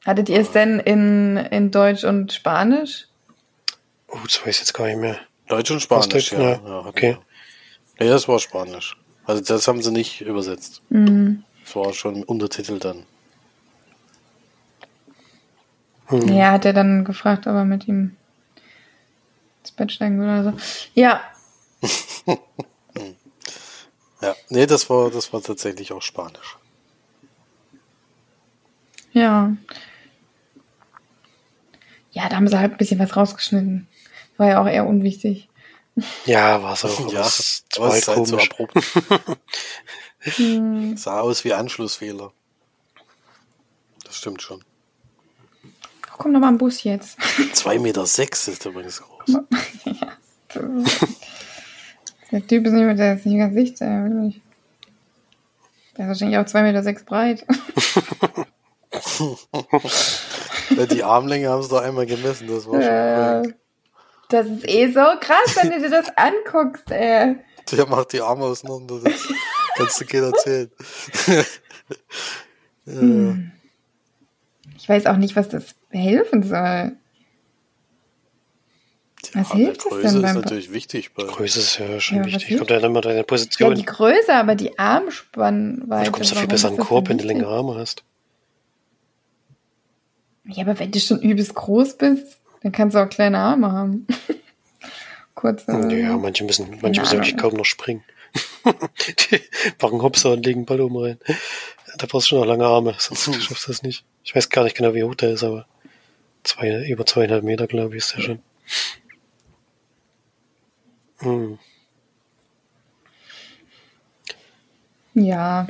Hattet ihr es denn in, in Deutsch und Spanisch? Oh, das weiß ich jetzt gar nicht mehr. Deutsch und Spanisch, Deutsch, ja. ja, ja okay. wir. Ja, das war Spanisch. Also das haben sie nicht übersetzt. Mhm. Das war schon Untertitel dann. Hm. Naja, hat er dann gefragt, ob er mit ihm ins Bett steigen will oder so. Ja, [LAUGHS] Ja, nee, das war, das war tatsächlich auch Spanisch. ja. Ja, da haben sie halt ein bisschen was rausgeschnitten. War ja auch eher unwichtig. Ja, war es [LAUGHS] auch. Ja, es ist halt so komisch. abrupt. Hm. Sah aus wie Anschlussfehler. Das stimmt schon. Oh, komm noch mal ein Bus jetzt. [LAUGHS] 2,6 Meter sechs ist übrigens groß. Der Typ ist nicht, mit- der ist nicht ganz dicht. Der, ist wahrscheinlich auch 2,6 Meter sechs breit. [LAUGHS] Die Armlänge haben sie doch einmal gemessen, das war schon Ja. korrekt. Das ist eh so krass, wenn du dir das anguckst, ey. Der macht die Arme auseinander, das kannst du keiner erzählen. [LAUGHS] ja. Ich weiß auch nicht, was das helfen soll. Was Ja, hilft das Größe denn ist beim- natürlich wichtig bei. Größe ist ja schon Ja, wichtig. Kommt ja dann immer deine Ja, Position. die Größe, aber die Armspannweite. du kommst ja viel besser ist an den das Korb, wenn du längere Arme hast. Ja, aber wenn du schon übelst groß bist, Dann kannst du auch kleine Arme haben. [LAUGHS] Kurze. Ja, manche müssen, manche müssen wirklich kaum noch springen. Die machen Hopser und legen Ball oben rein. Da brauchst du schon noch lange Arme, sonst schaffst du das nicht. Ich weiß gar nicht genau, wie hoch der ist, aber zwei, über zweieinhalb Meter, glaube ich, ist der schon. Hm. Ja.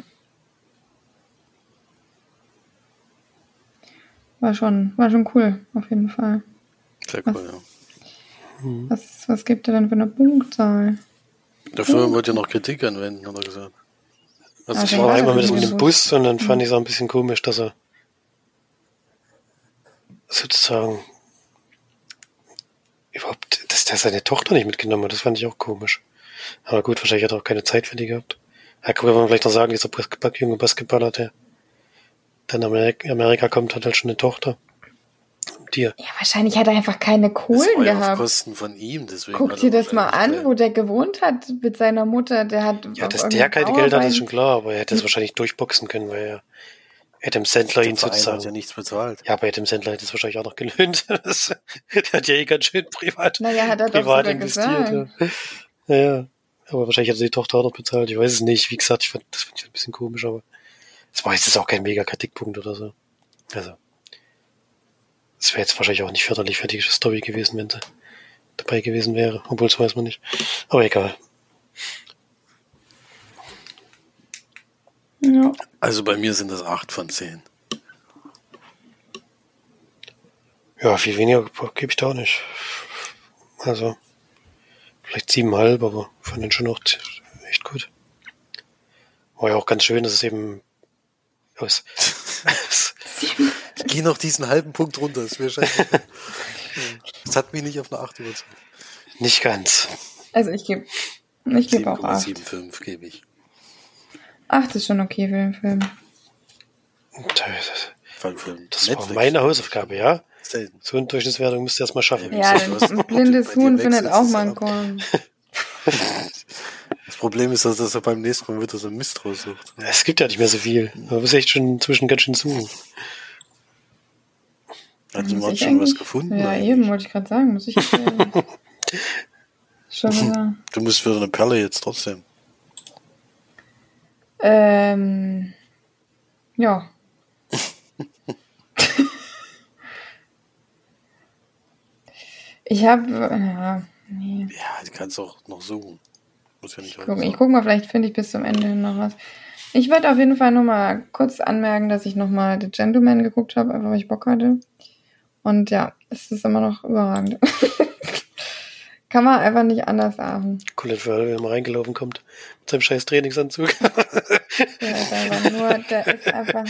War schon, war schon cool, auf jeden Fall. Sehr cool, ja. Was, was gibt er denn für eine Punktzahl? Film wollte ja noch Kritik anwenden, hat er gesagt. Also Ah, ich war einmal mit nicht dem. Bus und dann fand ich es auch ein bisschen komisch, dass er sozusagen überhaupt, dass der seine Tochter nicht mitgenommen hat, das fand ich auch komisch. Aber gut, wahrscheinlich hat er auch keine Zeit für die gehabt. Ja, kann man vielleicht noch sagen, dieser Basketball, junge Basketballer, der dann in Amerika, Amerika kommt, hat halt schon eine Tochter. Die, Ja, wahrscheinlich hat er einfach keine Kohlen ja auf gehabt. Kosten von ihm, deswegen. Guck dir das mal an, wo der gewohnt hat mit seiner Mutter. Der hat ja, dass der keine Geld hat, ist schon klar, aber er hätte es wahrscheinlich durchboxen können, weil er Adam Sandler ihn sozusagen hat ja nichts bezahlt. Ja, bei Adam Sandler hätte es wahrscheinlich auch noch gelöhnt. [LAUGHS] Das, der hat ja eh ganz schön privat, Naja, hat er doch privat sogar investiert. gesagt. Ja. ja. Aber wahrscheinlich hat er die Tochter auch noch bezahlt. Ich weiß es nicht. Wie gesagt, ich fand, das fand ich ein bisschen komisch, aber es war jetzt auch kein mega Kritikpunkt oder so. Also, es wäre jetzt wahrscheinlich auch nicht förderlich für die Story gewesen, wenn sie dabei gewesen wäre. Obwohl, das weiß man nicht. Aber egal. Ja. Also bei mir sind das acht von zehn. Ja, viel weniger gebe ich da auch nicht. Also, vielleicht siebeneinhalb, aber fand den schon noch echt gut. War ja auch ganz schön, dass es eben [LAUGHS] aus. [LAUGHS] Geh noch diesen halben Punkt runter, das wäre scheiße. Das [LAUGHS] hat mich nicht auf eine 8 überzeugt. nicht ganz. Also ich gebe ich geb auch 8. 7,75 gebe ich. 8 ist schon okay für den Film. Das, für das war Netflix. meine Hausaufgabe, ja? Selten. So eine Durchschnittswertung müsst ihr erstmal schaffen. Ja, ein, ein blindes Huhn findet auch mal einen. Korn. [LAUGHS] Das Problem ist, dass er beim nächsten Mal wieder so einen Mist raussucht. Es gibt ja nicht mehr so viel. Man muss echt schon inzwischen ganz schön suchen. Hat jemand ich schon was gefunden? Ja, eigentlich? eben, wollte ich gerade sagen. Muss ich [LAUGHS] äh, schon wieder. Du musst für eine Perle jetzt trotzdem. Ähm, ja. ich habe, ja, nee. Ja, die kannst du auch noch suchen. Muss ja nicht Guck, alles ich guck mal, vielleicht finde ich bis zum Ende hin noch was. Ich wollte auf jeden Fall nur mal kurz anmerken, dass ich nochmal The Gentleman geguckt habe, einfach weil ich Bock hatte. Und ja, es ist immer noch überragend. [LAUGHS] Kann man einfach nicht anders sagen. Colin Farrell, wenn er mal reingelaufen kommt, mit seinem scheiß Trainingsanzug. Der ist einfach nur, der ist einfach.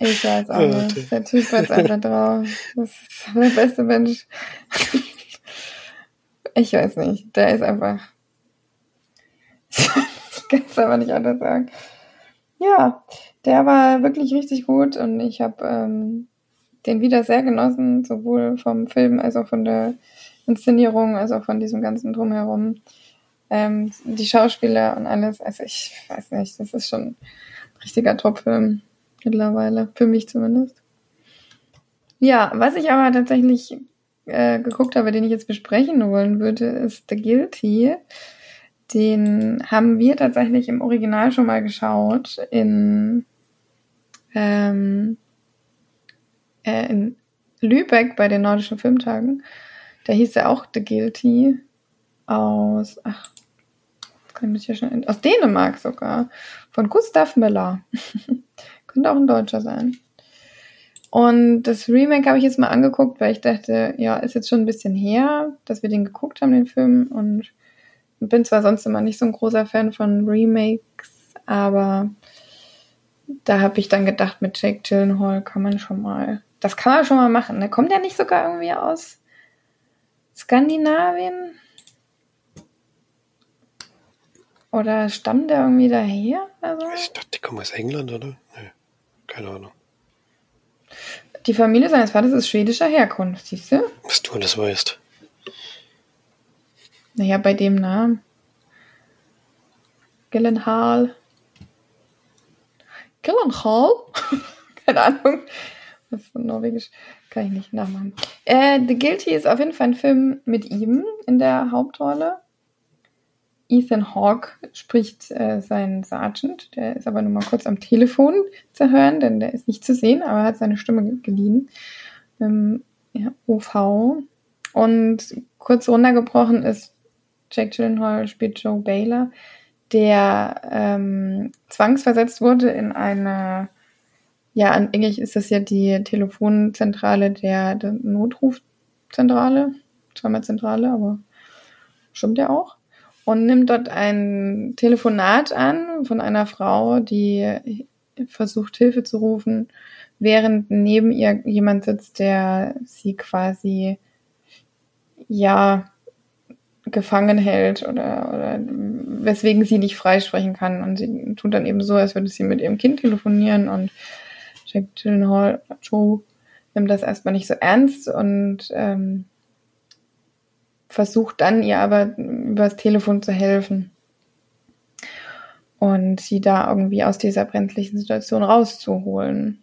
Ich weiß auch Oh, nicht. Der Typ hat einfach drauf. Das ist der beste Mensch. Ich weiß nicht. Der ist einfach. Ich kann es aber nicht anders sagen. Ja, der war wirklich richtig gut und ich habe ähm, den wieder sehr genossen, sowohl vom Film als auch von der Inszenierung, als auch von diesem ganzen Drumherum. Ähm, die Schauspieler und alles. Also ich weiß nicht, das ist schon ein richtiger Top-Film mittlerweile, für mich zumindest. Ja, was ich aber tatsächlich äh, geguckt habe, den ich jetzt besprechen wollen würde, ist The Guilty. Den haben wir tatsächlich im Original schon mal geschaut in, ähm, äh, in Lübeck bei den Nordischen Filmtagen. Da hieß er auch The Guilty aus, ach, kann ich ja schon, aus Dänemark sogar, von Gustav Müller. [LAUGHS] Könnte auch ein Deutscher sein. Und das Remake habe ich jetzt mal angeguckt, weil ich dachte, ja, ist jetzt schon ein bisschen her, dass wir den geguckt haben, den Film. Und bin zwar sonst immer nicht so ein großer Fan von Remakes, aber da habe ich dann gedacht, mit Jake Gyllenhaal kann man schon mal, das kann man schon mal machen. Ne? Kommt der nicht sogar irgendwie aus Skandinavien? Oder stammt der irgendwie daher? Also? Ich dachte, die kommen aus England, oder? Nee, keine Ahnung. Die Familie seines Vaters ist schwedischer Herkunft, siehst du? Was du alles weißt. Naja, bei dem Namen. Gyllenhaal. Gyllenhaal? [LAUGHS] Keine Ahnung. Was ist Norwegisch? kann ich nicht nachmachen. Äh, The Guilty ist auf jeden Fall ein Film mit ihm in der Hauptrolle. Ethan Hawke spricht äh, seinen Sergeant. Der ist aber nur mal kurz am Telefon zu hören, denn der ist nicht zu sehen, aber er hat seine Stimme geliehen. Ähm, ja, OV. Und kurz runtergebrochen ist Jack Gyllenhaal spielt Joe Baylor, der ähm, zwangsversetzt wurde in eine, ja, eigentlich ist das ja die Telefonzentrale der, der Notrufzentrale, zweimal Zentrale, aber stimmt ja auch und nimmt dort ein Telefonat an von einer Frau, die versucht Hilfe zu rufen, während neben ihr jemand sitzt, der sie quasi ja gefangen hält oder, oder weswegen sie nicht freisprechen kann. Und sie tut dann eben so, als würde sie mit ihrem Kind telefonieren und Jack Gyllenhaal, Joe, nimmt das erstmal nicht so ernst und ähm, versucht dann ihr aber übers Telefon zu helfen und sie da irgendwie aus dieser brenzlichen Situation rauszuholen.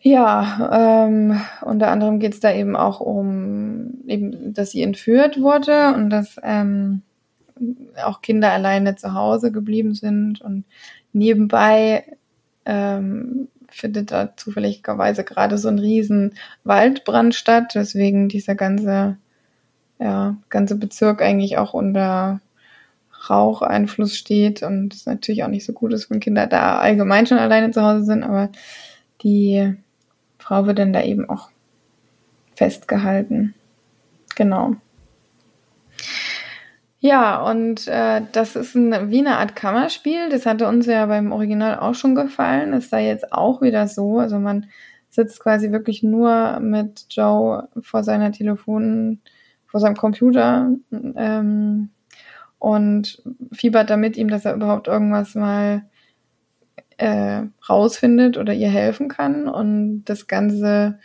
Ja, ähm, unter anderem geht es da eben auch um, eben, dass sie entführt wurde und dass ähm, auch Kinder alleine zu Hause geblieben sind und nebenbei ähm, findet da zufälligerweise gerade so ein riesen Waldbrand statt, weswegen dieser ganze ja, ganze Bezirk eigentlich auch unter Raucheinfluss steht und es natürlich auch nicht so gut ist, wenn Kinder da allgemein schon alleine zu Hause sind, aber die Frau wird dann da eben auch festgehalten. Genau. Ja, und äh, das ist ein, wie eine Art Kammerspiel. Das hatte uns ja beim Original auch schon gefallen. Ist da jetzt auch wieder so. Also man sitzt quasi wirklich nur mit Joe vor seiner Telefon, vor seinem Computer ähm, und fiebert da mit ihm, dass er überhaupt irgendwas mal äh, rausfindet oder ihr helfen kann. Und das Ganze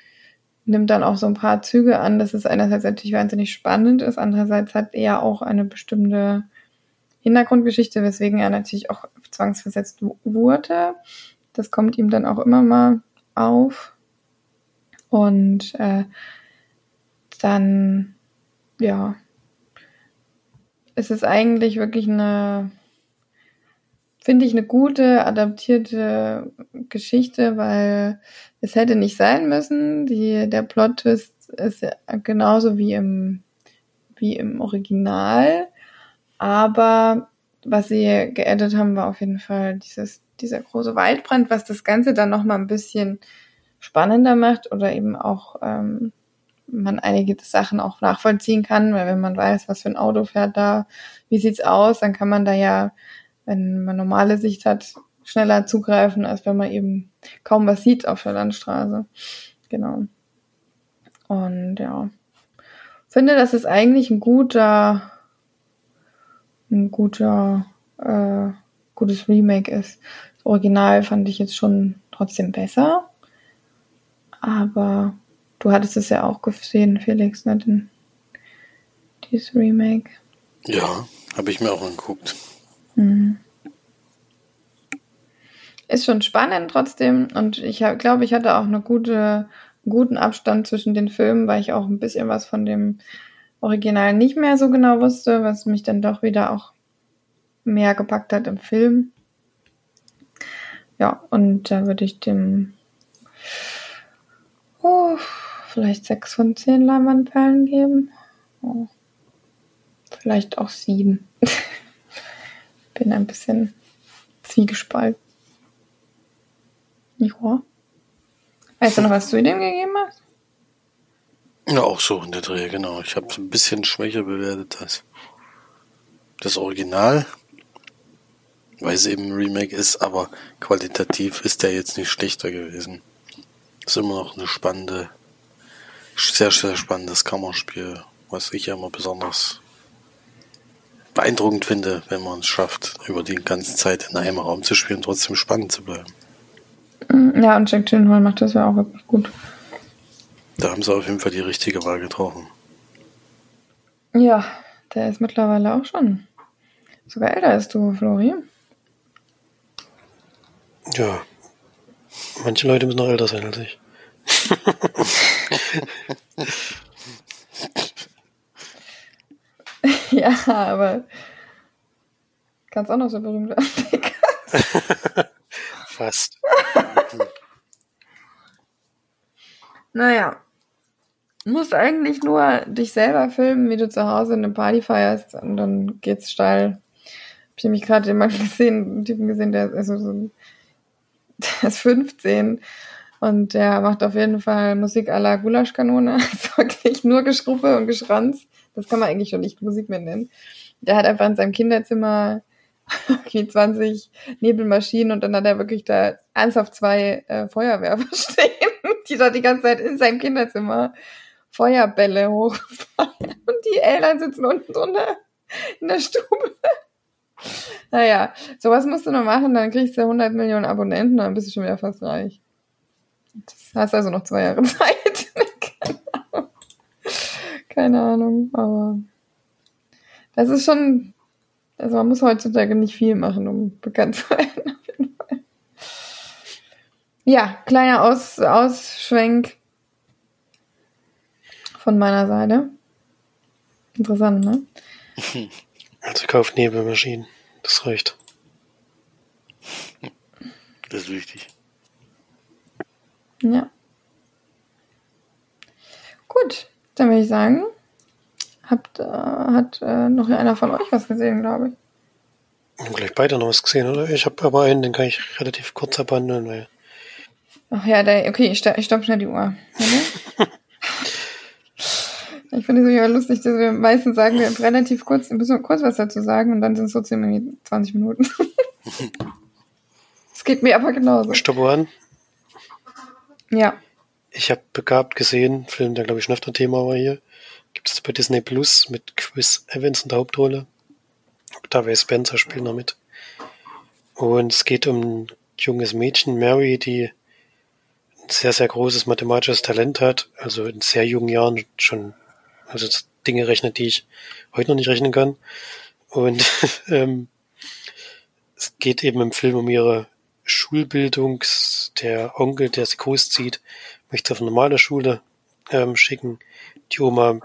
nimmt dann auch so ein paar Züge an, dass es einerseits natürlich wahnsinnig spannend ist, andererseits hat er auch eine bestimmte Hintergrundgeschichte, weswegen er natürlich auch zwangsversetzt wurde. Das kommt ihm dann auch immer mal auf. Und äh, dann ja, es ist eigentlich wirklich eine, finde ich, eine gute, adaptierte Geschichte, weil es hätte nicht sein müssen. Die, der Plot-Twist ist genauso wie im, wie im Original. Aber was sie geaddet haben, war auf jeden Fall dieses, dieser große Waldbrand, was das Ganze dann nochmal ein bisschen spannender macht oder eben auch ähm, man einige Sachen auch nachvollziehen kann, weil wenn man weiß, was für ein Auto fährt da, wie sieht's aus, dann kann man da ja, wenn man normale Sicht hat, schneller zugreifen, als wenn man eben kaum was sieht auf der Landstraße. Genau. Und ja, finde, dass es eigentlich ein guter, ein guter, äh, gutes Remake ist. Das Original fand ich jetzt schon trotzdem besser, aber Du hattest es ja auch gesehen, Felix, ne? Den, dieses Remake. Ja, habe ich mir auch angeguckt. Mhm. Ist schon spannend trotzdem und ich glaube, ich hatte auch eine gute, guten Abstand zwischen den Filmen, weil ich auch ein bisschen was von dem Original nicht mehr so genau wusste, was mich dann doch wieder auch mehr gepackt hat im Film. Ja, und da würde ich dem oh, vielleicht sechs von zehn Leinwandperlen geben. Oh. Vielleicht auch sieben. Bin ein bisschen zwiegespalten. Wahr? Weißt du noch, was du dem gegeben hast? Ja, auch so in der Dreh, genau. Ich habe es ein bisschen schwächer bewertet als das Original, weil es eben ein Remake ist, aber qualitativ ist der jetzt nicht schlechter gewesen. Ist immer noch eine spannende sehr, sehr spannendes Kammerspiel, was ich ja immer besonders beeindruckend finde, wenn man es schafft, über die ganze Zeit in einem Raum zu spielen und trotzdem spannend zu bleiben. Mm, ja, und Jack Gyllenhaal macht das ja auch wirklich gut. Da haben sie auf jeden Fall die richtige Wahl getroffen. Ja, der ist mittlerweile auch schon sogar älter als du, Flori. Ja, manche Leute müssen noch älter sein als ich. [LAUGHS] [LAUGHS] [LAUGHS] ja, aber kannst auch noch so berühmt werden. Fast. [LAUGHS] naja. Du musst eigentlich nur dich selber filmen, wie du zu Hause eine Party feierst und dann geht's steil. Ich habe nämlich gerade jemanden [LAUGHS] gesehen, einen Typen gesehen, der, also so, der ist 15 und der macht auf jeden Fall Musik à la Gulaschkanone. Also wirklich nur Geschruppe und Geschranz. Das kann man eigentlich schon nicht Musik mehr nennen. Der hat einfach in seinem Kinderzimmer [LAUGHS] wie 20 Nebelmaschinen und dann hat er wirklich da ernsthaft zwei äh, Feuerwerfer [LAUGHS] stehen, die da die ganze Zeit in seinem Kinderzimmer Feuerbälle hochfahren. [LAUGHS] Und die Eltern sitzen unten drunter in der Stube. Naja, sowas musst du noch machen, dann kriegst du 100 Millionen Abonnenten, dann bist du schon wieder fast reich. Das hast also noch zwei Jahre Zeit. Keine Ahnung. Aber das ist schon, also man muss heutzutage nicht viel machen, um bekannt [LAUGHS] zu werden. Auf jeden Fall. Ja, kleiner Aus, Ausschwenk von meiner Seite. Interessant, ne? [LAUGHS] Also kauft Nebelmaschinen. Das reicht. Das ist wichtig. Ja. Gut, dann würde ich sagen, habt, äh, hat äh, noch einer von euch was gesehen, glaube ich. Haben gleich beide noch was gesehen, oder? Ich habe aber einen, den kann ich relativ kurz abhandeln, weil. Ach ja, der, okay, ich, ich stopp schnell die Uhr. [LAUGHS] ich finde es immer lustig, dass wir meistens sagen, wir relativ kurz, müssen wir kurz was dazu sagen und dann sind es trotzdem 20 Minuten. [LAUGHS] Es geht mir aber genauso. Stopp an. Ja. Ich habe begabt gesehen, Film, der glaube ich schon öfter Thema war hier. Gibt es bei Disney Plus mit Chris Evans in der Hauptrolle. Octavia Spencer spielt noch mit. Und es geht um ein junges Mädchen, Mary, die ein sehr, sehr großes mathematisches Talent hat. Also in sehr jungen Jahren schon, also Dinge rechnet, die ich heute noch nicht rechnen kann. Und [LAUGHS] ähm, es geht eben im Film um ihre Schulbildung. Der Onkel, der sie großzieht, möchte auf eine normale Schule ähm, schicken. Die Oma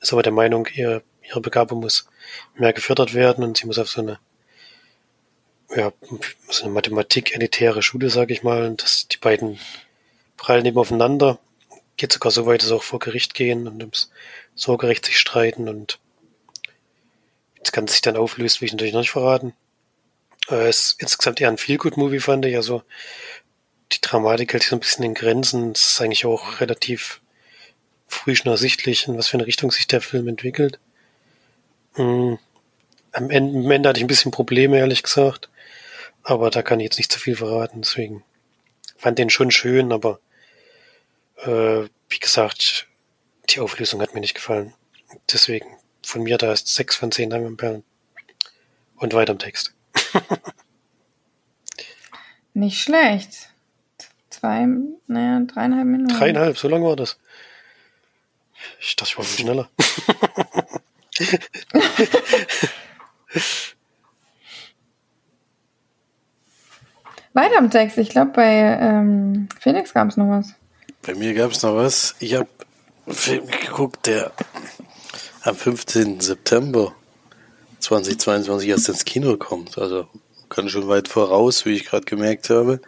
ist aber der Meinung, ihr, ihre Begabung muss mehr gefördert werden und sie muss auf so eine ja, so eine Mathematik-elitäre Schule, sage ich mal, und dass die beiden prallen eben aufeinander. Geht sogar so weit, dass sie auch vor Gericht gehen und ums Sorgerecht sich streiten und das Ganze sich dann auflöst, will ich natürlich noch nicht verraten. Äh, ist insgesamt eher ein Feel-Good-Movie, fand ich. Also die Dramatik hält sich so ein bisschen in Grenzen. Es ist eigentlich auch relativ früh schon ersichtlich, in was für eine Richtung sich der Film entwickelt. Mhm. Am, Ende, am Ende hatte ich ein bisschen Probleme, ehrlich gesagt. Aber da kann ich jetzt nicht zu viel verraten. Deswegen fand den schon schön, aber äh, wie gesagt, die Auflösung hat mir nicht gefallen. Deswegen von mir da ist sechs von zehn Perlen. Und weiter im Text. [LAUGHS] Nicht schlecht. Zwei, naja, dreieinhalb Minuten. Dreieinhalb, so lang war das. Ich dachte, ich war viel schneller. [LAUGHS] Weiter im Text. Ich glaube, bei ähm, Felix gab es noch was. Bei mir gab es noch was. Ich habe einen Film geguckt, der am 15. September 2022 erst ins Kino kommt. Also kann schon weit voraus, wie ich gerade gemerkt habe.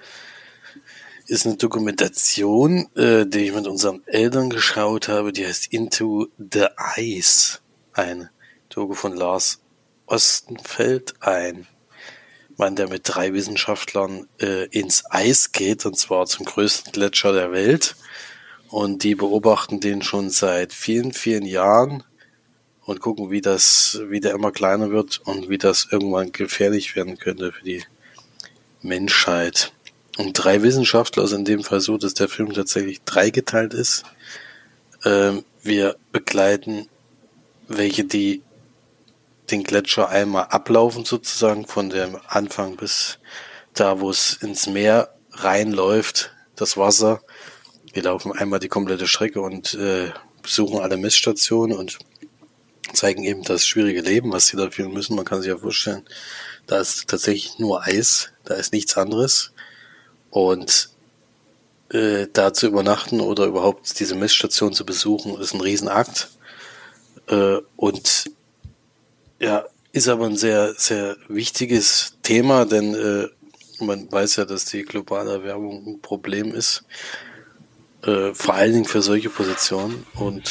Ist eine Dokumentation, äh, die ich mit unseren Eltern geschaut habe, die heißt Into the Ice. Eine Doku von Lars Ostenfeld, ein Mann, der mit drei Wissenschaftlern äh, ins Eis geht, und zwar zum größten Gletscher der Welt. Und die beobachten den schon seit vielen, vielen Jahren und gucken, wie das, wie der immer kleiner wird und wie das irgendwann gefährlich werden könnte für die Menschheit. Und drei Wissenschaftler, also in dem Fall so, dass der Film tatsächlich dreigeteilt ist. Ähm, wir begleiten welche, die den Gletscher einmal ablaufen sozusagen von dem Anfang bis da, wo es ins Meer reinläuft, das Wasser. Wir laufen einmal die komplette Strecke und äh, besuchen alle Messstationen und zeigen eben das schwierige Leben, was sie da führen müssen. Man kann sich ja vorstellen, da ist tatsächlich nur Eis, da ist nichts anderes. Und äh, da zu übernachten oder überhaupt diese Messstation zu besuchen, ist ein Riesenakt. Äh, und ja, ist aber ein sehr, sehr wichtiges Thema, denn äh, man weiß ja, dass die globale Erwärmung ein Problem ist. Äh, vor allen Dingen für solche Positionen. Und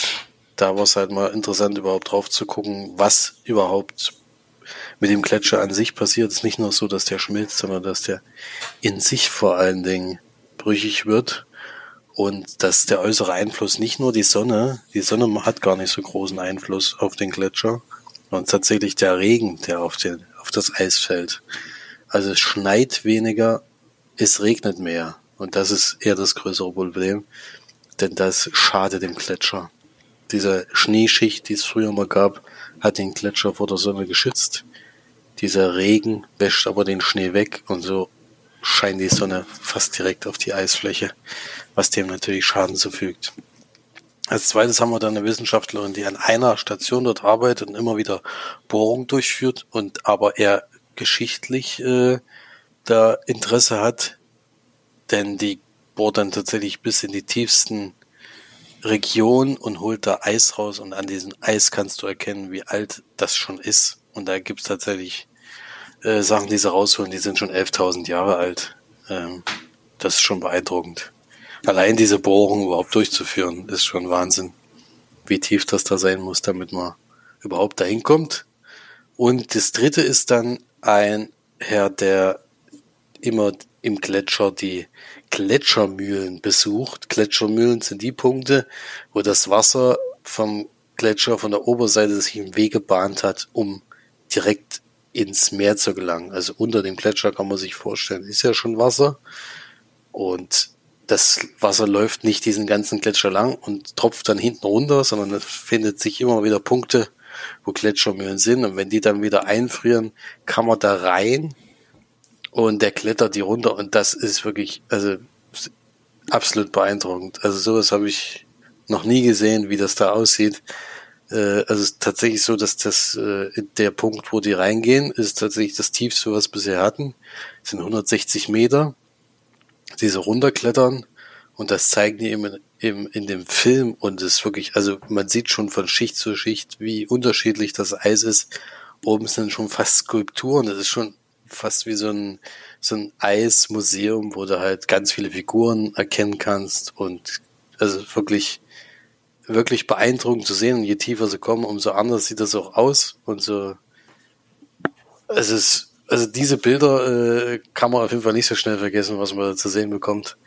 da war es halt mal interessant, überhaupt drauf zu gucken, was überhaupt mit dem Gletscher an sich passiert. Es ist nicht nur so, dass der schmilzt, sondern dass der in sich vor allen Dingen brüchig wird. Und dass der äußere Einfluss nicht nur die Sonne, die Sonne hat gar nicht so großen Einfluss auf den Gletscher, sondern tatsächlich der Regen, der auf, den, auf das Eis fällt. Also es schneit weniger, es regnet mehr. Und das ist eher das größere Problem, denn das schadet dem Gletscher. Diese Schneeschicht, die es früher mal gab, hat den Gletscher vor der Sonne geschützt. Dieser Regen wäscht aber den Schnee weg und so scheint die Sonne fast direkt auf die Eisfläche, was dem natürlich Schaden zufügt. Als zweites haben wir dann eine Wissenschaftlerin, die an einer Station dort arbeitet und immer wieder Bohrung durchführt und aber eher geschichtlich äh, da Interesse hat, denn die bohrt dann tatsächlich bis in die tiefsten Regionen und holt da Eis raus und an diesem Eis kannst du erkennen, wie alt das schon ist. Und da gibt's tatsächlich äh, Sachen, die sie rausholen, die sind schon 11.000 Jahre alt. Ähm, das ist schon beeindruckend. Allein diese Bohrung überhaupt durchzuführen, ist schon Wahnsinn. Wie tief das da sein muss, damit man überhaupt dahin kommt. Und das dritte ist dann ein Herr, der immer im Gletscher die Gletschermühlen besucht. Gletschermühlen sind die Punkte, wo das Wasser vom Gletscher von der Oberseite sich im Weg gebahnt hat, um direkt ins Meer zu gelangen. Also unter dem Gletscher kann man sich vorstellen, ist ja schon Wasser. Und das Wasser läuft nicht diesen ganzen Gletscher lang und tropft dann hinten runter, sondern es findet sich immer wieder Punkte, wo Gletschermühlen sind. Und wenn die dann wieder einfrieren, kann man da rein und der klettert die runter und das ist wirklich, also absolut beeindruckend. Also sowas habe ich noch nie gesehen, wie das da aussieht. Äh, also ist tatsächlich so, dass das äh, der Punkt, wo die reingehen, ist tatsächlich das tiefste, was wir bisher hatten. Das sind 160 Meter. Diese runterklettern und das zeigen die eben in, in dem Film und es ist wirklich, also man sieht schon von Schicht zu Schicht, wie unterschiedlich das Eis ist. Oben sind schon fast Skulpturen, das ist schon fast wie so ein, so ein Eismuseum, wo du halt ganz viele Figuren erkennen kannst und also wirklich, wirklich beeindruckend zu sehen. Und je tiefer sie kommen, umso anders sieht das auch aus und so. Es ist, also diese Bilder äh, kann man auf jeden Fall nicht so schnell vergessen, was man da zu sehen bekommt.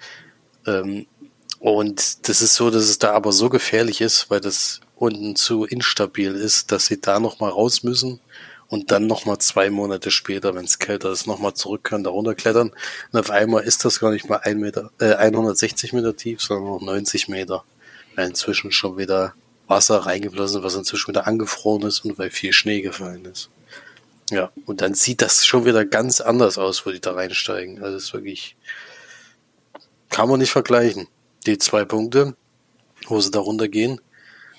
Ähm, und das ist so, dass es da aber so gefährlich ist, weil das unten zu instabil ist, dass sie da noch mal raus müssen und dann nochmal zwei Monate später, wenn es kälter ist, nochmal zurück können, da runterklettern. Und auf einmal ist das gar nicht mal ein Meter, äh, 160 Meter tief, sondern noch 90 Meter. Inzwischen schon wieder Wasser reingeflossen, was inzwischen wieder angefroren ist und weil viel Schnee gefallen ist. Ja, und dann sieht das schon wieder ganz anders aus, wo die da reinsteigen. Also es ist wirklich, kann man nicht vergleichen. Die zwei Punkte, wo sie da runtergehen,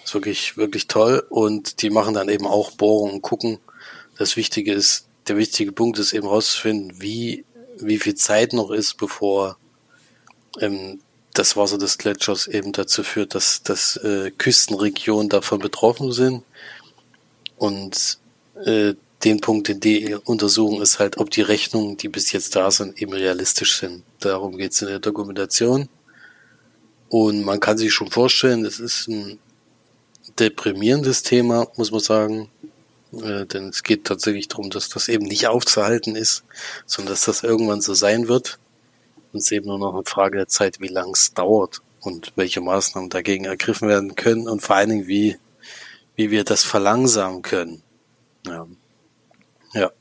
ist wirklich, wirklich toll. Und die machen dann eben auch Bohrungen und gucken, das Wichtige ist, der wichtige Punkt ist eben rauszufinden, wie, wie viel Zeit noch ist, bevor ähm, das Wasser des Gletschers eben dazu führt, dass, dass äh, Küstenregionen davon betroffen sind. Und äh, den Punkt, den die untersuchen, ist halt, ob die Rechnungen, die bis jetzt da sind, eben realistisch sind. Darum geht es in der Dokumentation. Und man kann sich schon vorstellen, es ist ein deprimierendes Thema, muss man sagen. Äh, denn es geht tatsächlich darum, dass das eben nicht aufzuhalten ist, sondern dass das irgendwann so sein wird. Und eben nur noch eine Frage der Zeit, wie lang es dauert und welche Maßnahmen dagegen ergriffen werden können und vor allen Dingen, wie, wie wir das verlangsamen können. Ja. ja.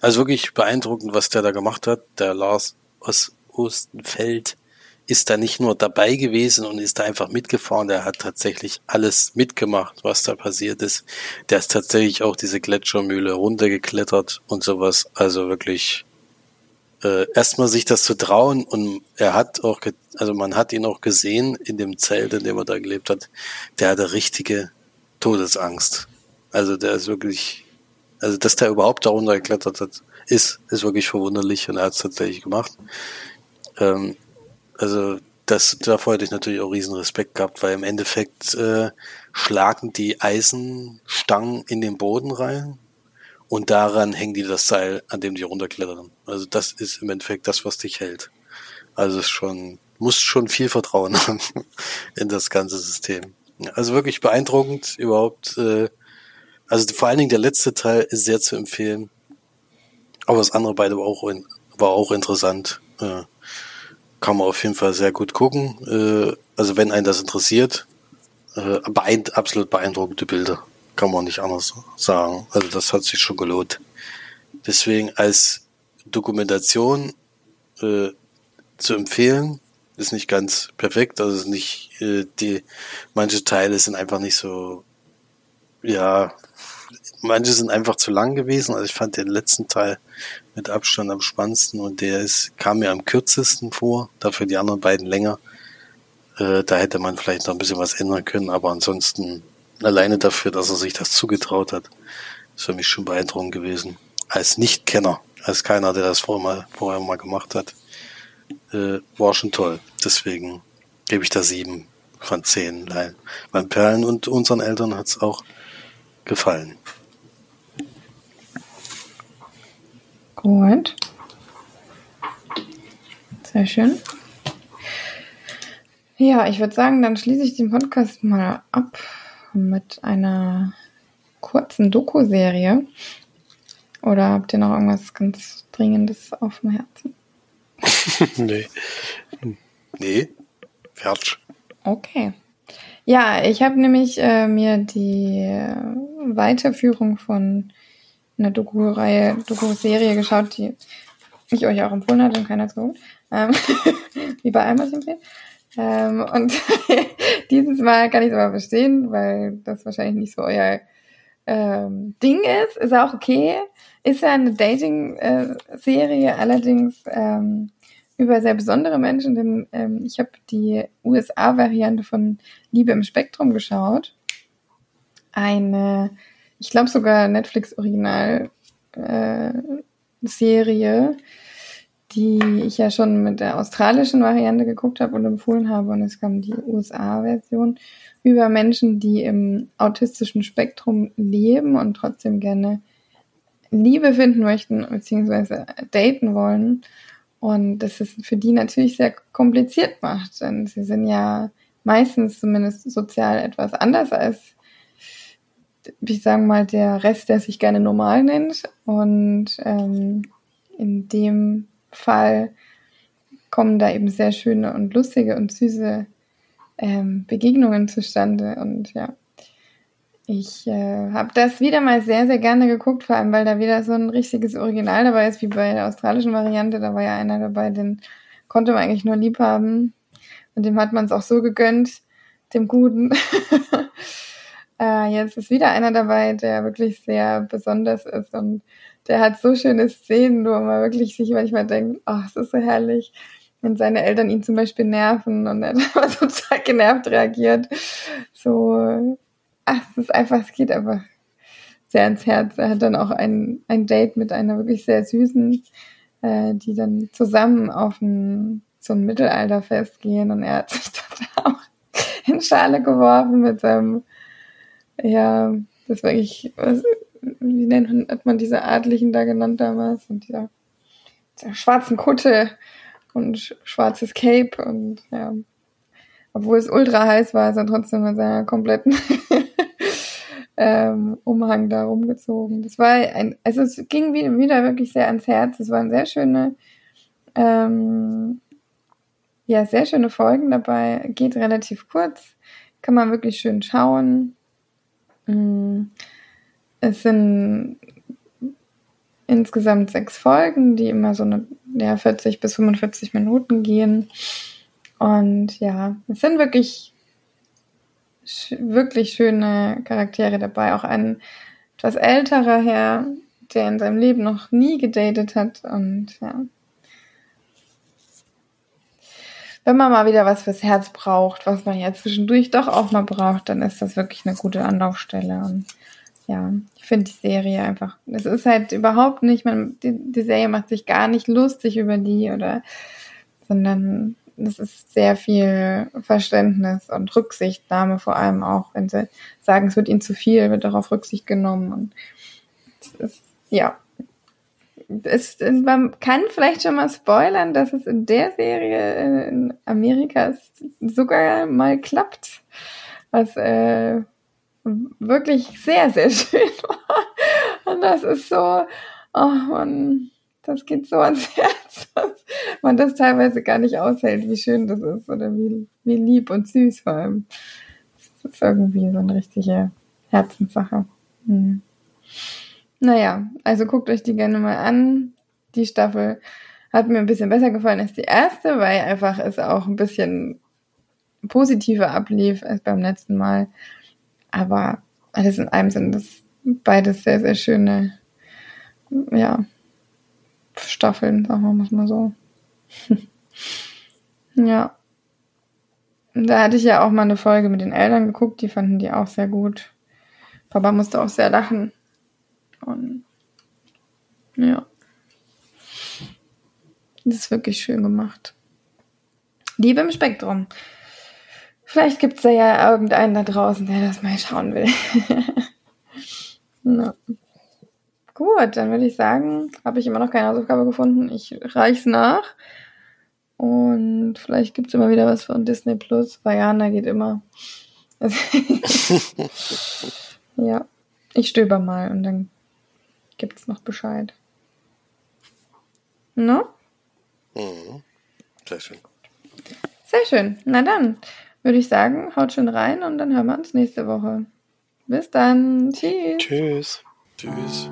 Also wirklich beeindruckend, was der da gemacht hat, der Lars aus Ostenfeld ist da nicht nur dabei gewesen und ist da einfach mitgefahren, der hat tatsächlich alles mitgemacht, was da passiert ist. Der ist tatsächlich auch diese Gletschermühle runtergeklettert und sowas. Also wirklich äh, erstmal sich das zu trauen und er hat auch, also man hat ihn auch gesehen in dem Zelt, in dem er da gelebt hat, der hatte richtige Todesangst. Also der ist wirklich, also dass der überhaupt da runtergeklettert hat, ist, ist wirklich verwunderlich und er hat es tatsächlich gemacht. Ähm, also das, davor hätte ich natürlich auch riesen Respekt gehabt, weil im Endeffekt äh, schlagen die Eisenstangen in den Boden rein und daran hängen die das Seil, an dem die runterklettern. Also das ist im Endeffekt das, was dich hält. Also es schon, musst schon viel Vertrauen [LAUGHS] haben in das ganze System. Also wirklich beeindruckend überhaupt. Äh, also vor allen Dingen der letzte Teil ist sehr zu empfehlen. Aber das andere beide war auch, war auch interessant. Äh, kann man auf jeden Fall sehr gut gucken. Äh, also wenn einen das interessiert, äh, beein absolut beeindruckende Bilder. Kann man nicht anders sagen. Also das hat sich schon gelohnt. Deswegen als Dokumentation äh, zu empfehlen, ist nicht ganz perfekt. Also ist nicht äh, die manche Teile sind einfach nicht so ja manche sind einfach zu lang gewesen. Also ich fand den letzten Teil mit Abstand am spannendsten und der ist, kam mir am kürzesten vor, dafür die anderen beiden länger. Äh, da hätte man vielleicht noch ein bisschen was ändern können, aber ansonsten alleine dafür, dass er sich das zugetraut hat, ist für mich schon beeindruckend gewesen. Als Nicht-Kenner, als keiner, der das vorher mal, vorher mal gemacht hat, äh, war schon toll. Deswegen gebe ich da sieben von zehn. Weil meinen Perlen und unseren Eltern hat's auch gefallen. Gut. Sehr schön. Ja, ich würde sagen, dann schließe ich den Podcast mal ab mit einer kurzen Doku-Serie. Oder habt ihr noch irgendwas ganz Dringendes auf dem Herzen? [LAUGHS] nee. Nee, fertig. Okay. Ja, ich habe nämlich äh, mir die Weiterführung von einer Doku-Reihe, Doku-Serie geschaut, die ich euch auch empfohlen hatte und keiner zu ähm, [LAUGHS] Wie bei Amazon empfehlen. Ähm, und [LAUGHS] dieses Mal kann ich es aber verstehen, weil das wahrscheinlich nicht so euer ähm, Ding ist. Ist auch okay. Ist ja eine Dating-Serie, allerdings ähm, über sehr besondere Menschen, denn ähm, ich habe die USA-Variante von Liebe im Spektrum geschaut. Eine ich glaube sogar Netflix-Original äh, die ich ja schon mit der australischen Variante geguckt habe und empfohlen habe. Und es kam die USA-Version über Menschen, die im autistischen Spektrum leben und trotzdem gerne Liebe finden möchten, beziehungsweise daten wollen. Und das ist für die natürlich sehr kompliziert macht, denn sie sind ja meistens zumindest sozial etwas anders als ich sagen mal, der Rest, der sich gerne normal nennt. Und ähm, in dem Fall kommen da eben sehr schöne und lustige und süße ähm, Begegnungen zustande. Und ja, ich äh, habe das wieder mal sehr, sehr gerne geguckt, vor allem weil da wieder so ein richtiges Original dabei ist, wie bei der australischen Variante. Da war ja einer dabei, den konnte man eigentlich nur lieb haben. Und dem hat man es auch so gegönnt, dem Guten. [LAUGHS] Äh, jetzt ist wieder einer dabei, der wirklich sehr besonders ist und der hat so schöne Szenen, wo man wirklich sich manchmal denkt, ach, oh, es ist so herrlich, wenn seine Eltern ihn zum Beispiel nerven und er [LAUGHS] dann total genervt reagiert. So, ach, es ist einfach, es geht einfach sehr ins Herz. Er hat dann auch ein, ein Date mit einer wirklich sehr süßen, äh, die dann zusammen auf ein, so ein Mittelalterfest gehen und er hat sich [LAUGHS] dann auch in Schale geworfen mit seinem ja, das war eigentlich, was, wie nennt man, hat man diese Adligen da genannt damals? Und dieser, dieser schwarzen Kutte und schwarzes Cape und ja, obwohl es ultra heiß war, ist er trotzdem mit seiner kompletten [LAUGHS] ähm, Umhang da rumgezogen. Das war ein, also es ging wieder, wirklich sehr ans Herz. Es waren sehr schöne, ähm, ja, sehr schöne Folgen dabei. Geht relativ kurz, kann man wirklich schön schauen. Mm, es sind insgesamt sechs Folgen, die immer so eine ja, 40 bis 45 Minuten gehen. Und ja, es sind wirklich, wirklich schöne Charaktere dabei. Auch ein etwas älterer Herr, der in seinem Leben noch nie gedatet hat. Und ja, wenn man mal wieder was fürs Herz braucht, was man ja zwischendurch doch auch mal braucht, dann ist das wirklich eine gute Anlaufstelle. Und ja, ich finde die Serie einfach, es ist halt überhaupt nicht, man, die, die Serie macht sich gar nicht lustig über die oder, sondern das ist sehr viel Verständnis und Rücksichtnahme vor allem auch, wenn sie sagen, es wird ihnen zu viel, wird darauf Rücksicht genommen. Und es ist, ja, es, man kann vielleicht schon mal spoilern, dass es in der Serie in Amerika sogar mal klappt, was äh, wirklich sehr, sehr [LAUGHS] schön war. Und das ist so, oh man, das geht so ans [LAUGHS] Herz, dass man das teilweise gar nicht aushält, wie schön das ist oder wie, wie lieb und süß vor allem. Das ist irgendwie so eine richtige Herzenssache. Hm. Naja, also guckt euch die gerne mal an. Die Staffel hat mir ein bisschen besser gefallen als die erste, weil einfach es auch ein bisschen positiver ablief als beim letzten Mal. Aber alles in einem sind das beides sehr, sehr schöne, ja, Staffeln, sagen wir mal so. [LAUGHS] ja. Da hatte ich ja auch mal eine Folge mit den Eltern geguckt, die fanden die auch sehr gut. Papa musste auch sehr lachen. Und ja. Das ist wirklich schön gemacht. Liebe im Spektrum. Vielleicht gibt es da ja irgendeinen da draußen, der das mal schauen will. [LAUGHS] no. Gut, dann würde ich sagen, habe ich immer noch keine Hausaufgabe gefunden. Ich reich's nach. Und vielleicht gibt es immer wieder was von Disney Plus. Vajana geht immer. [LAUGHS] ja, ich stöber mal und dann gibt es noch Bescheid. No? Mhm. Sehr schön. Sehr schön. Na dann würde ich sagen, haut schon rein und dann hören wir uns nächste Woche. Bis dann. Tschüss. Tschüss. Tschüss.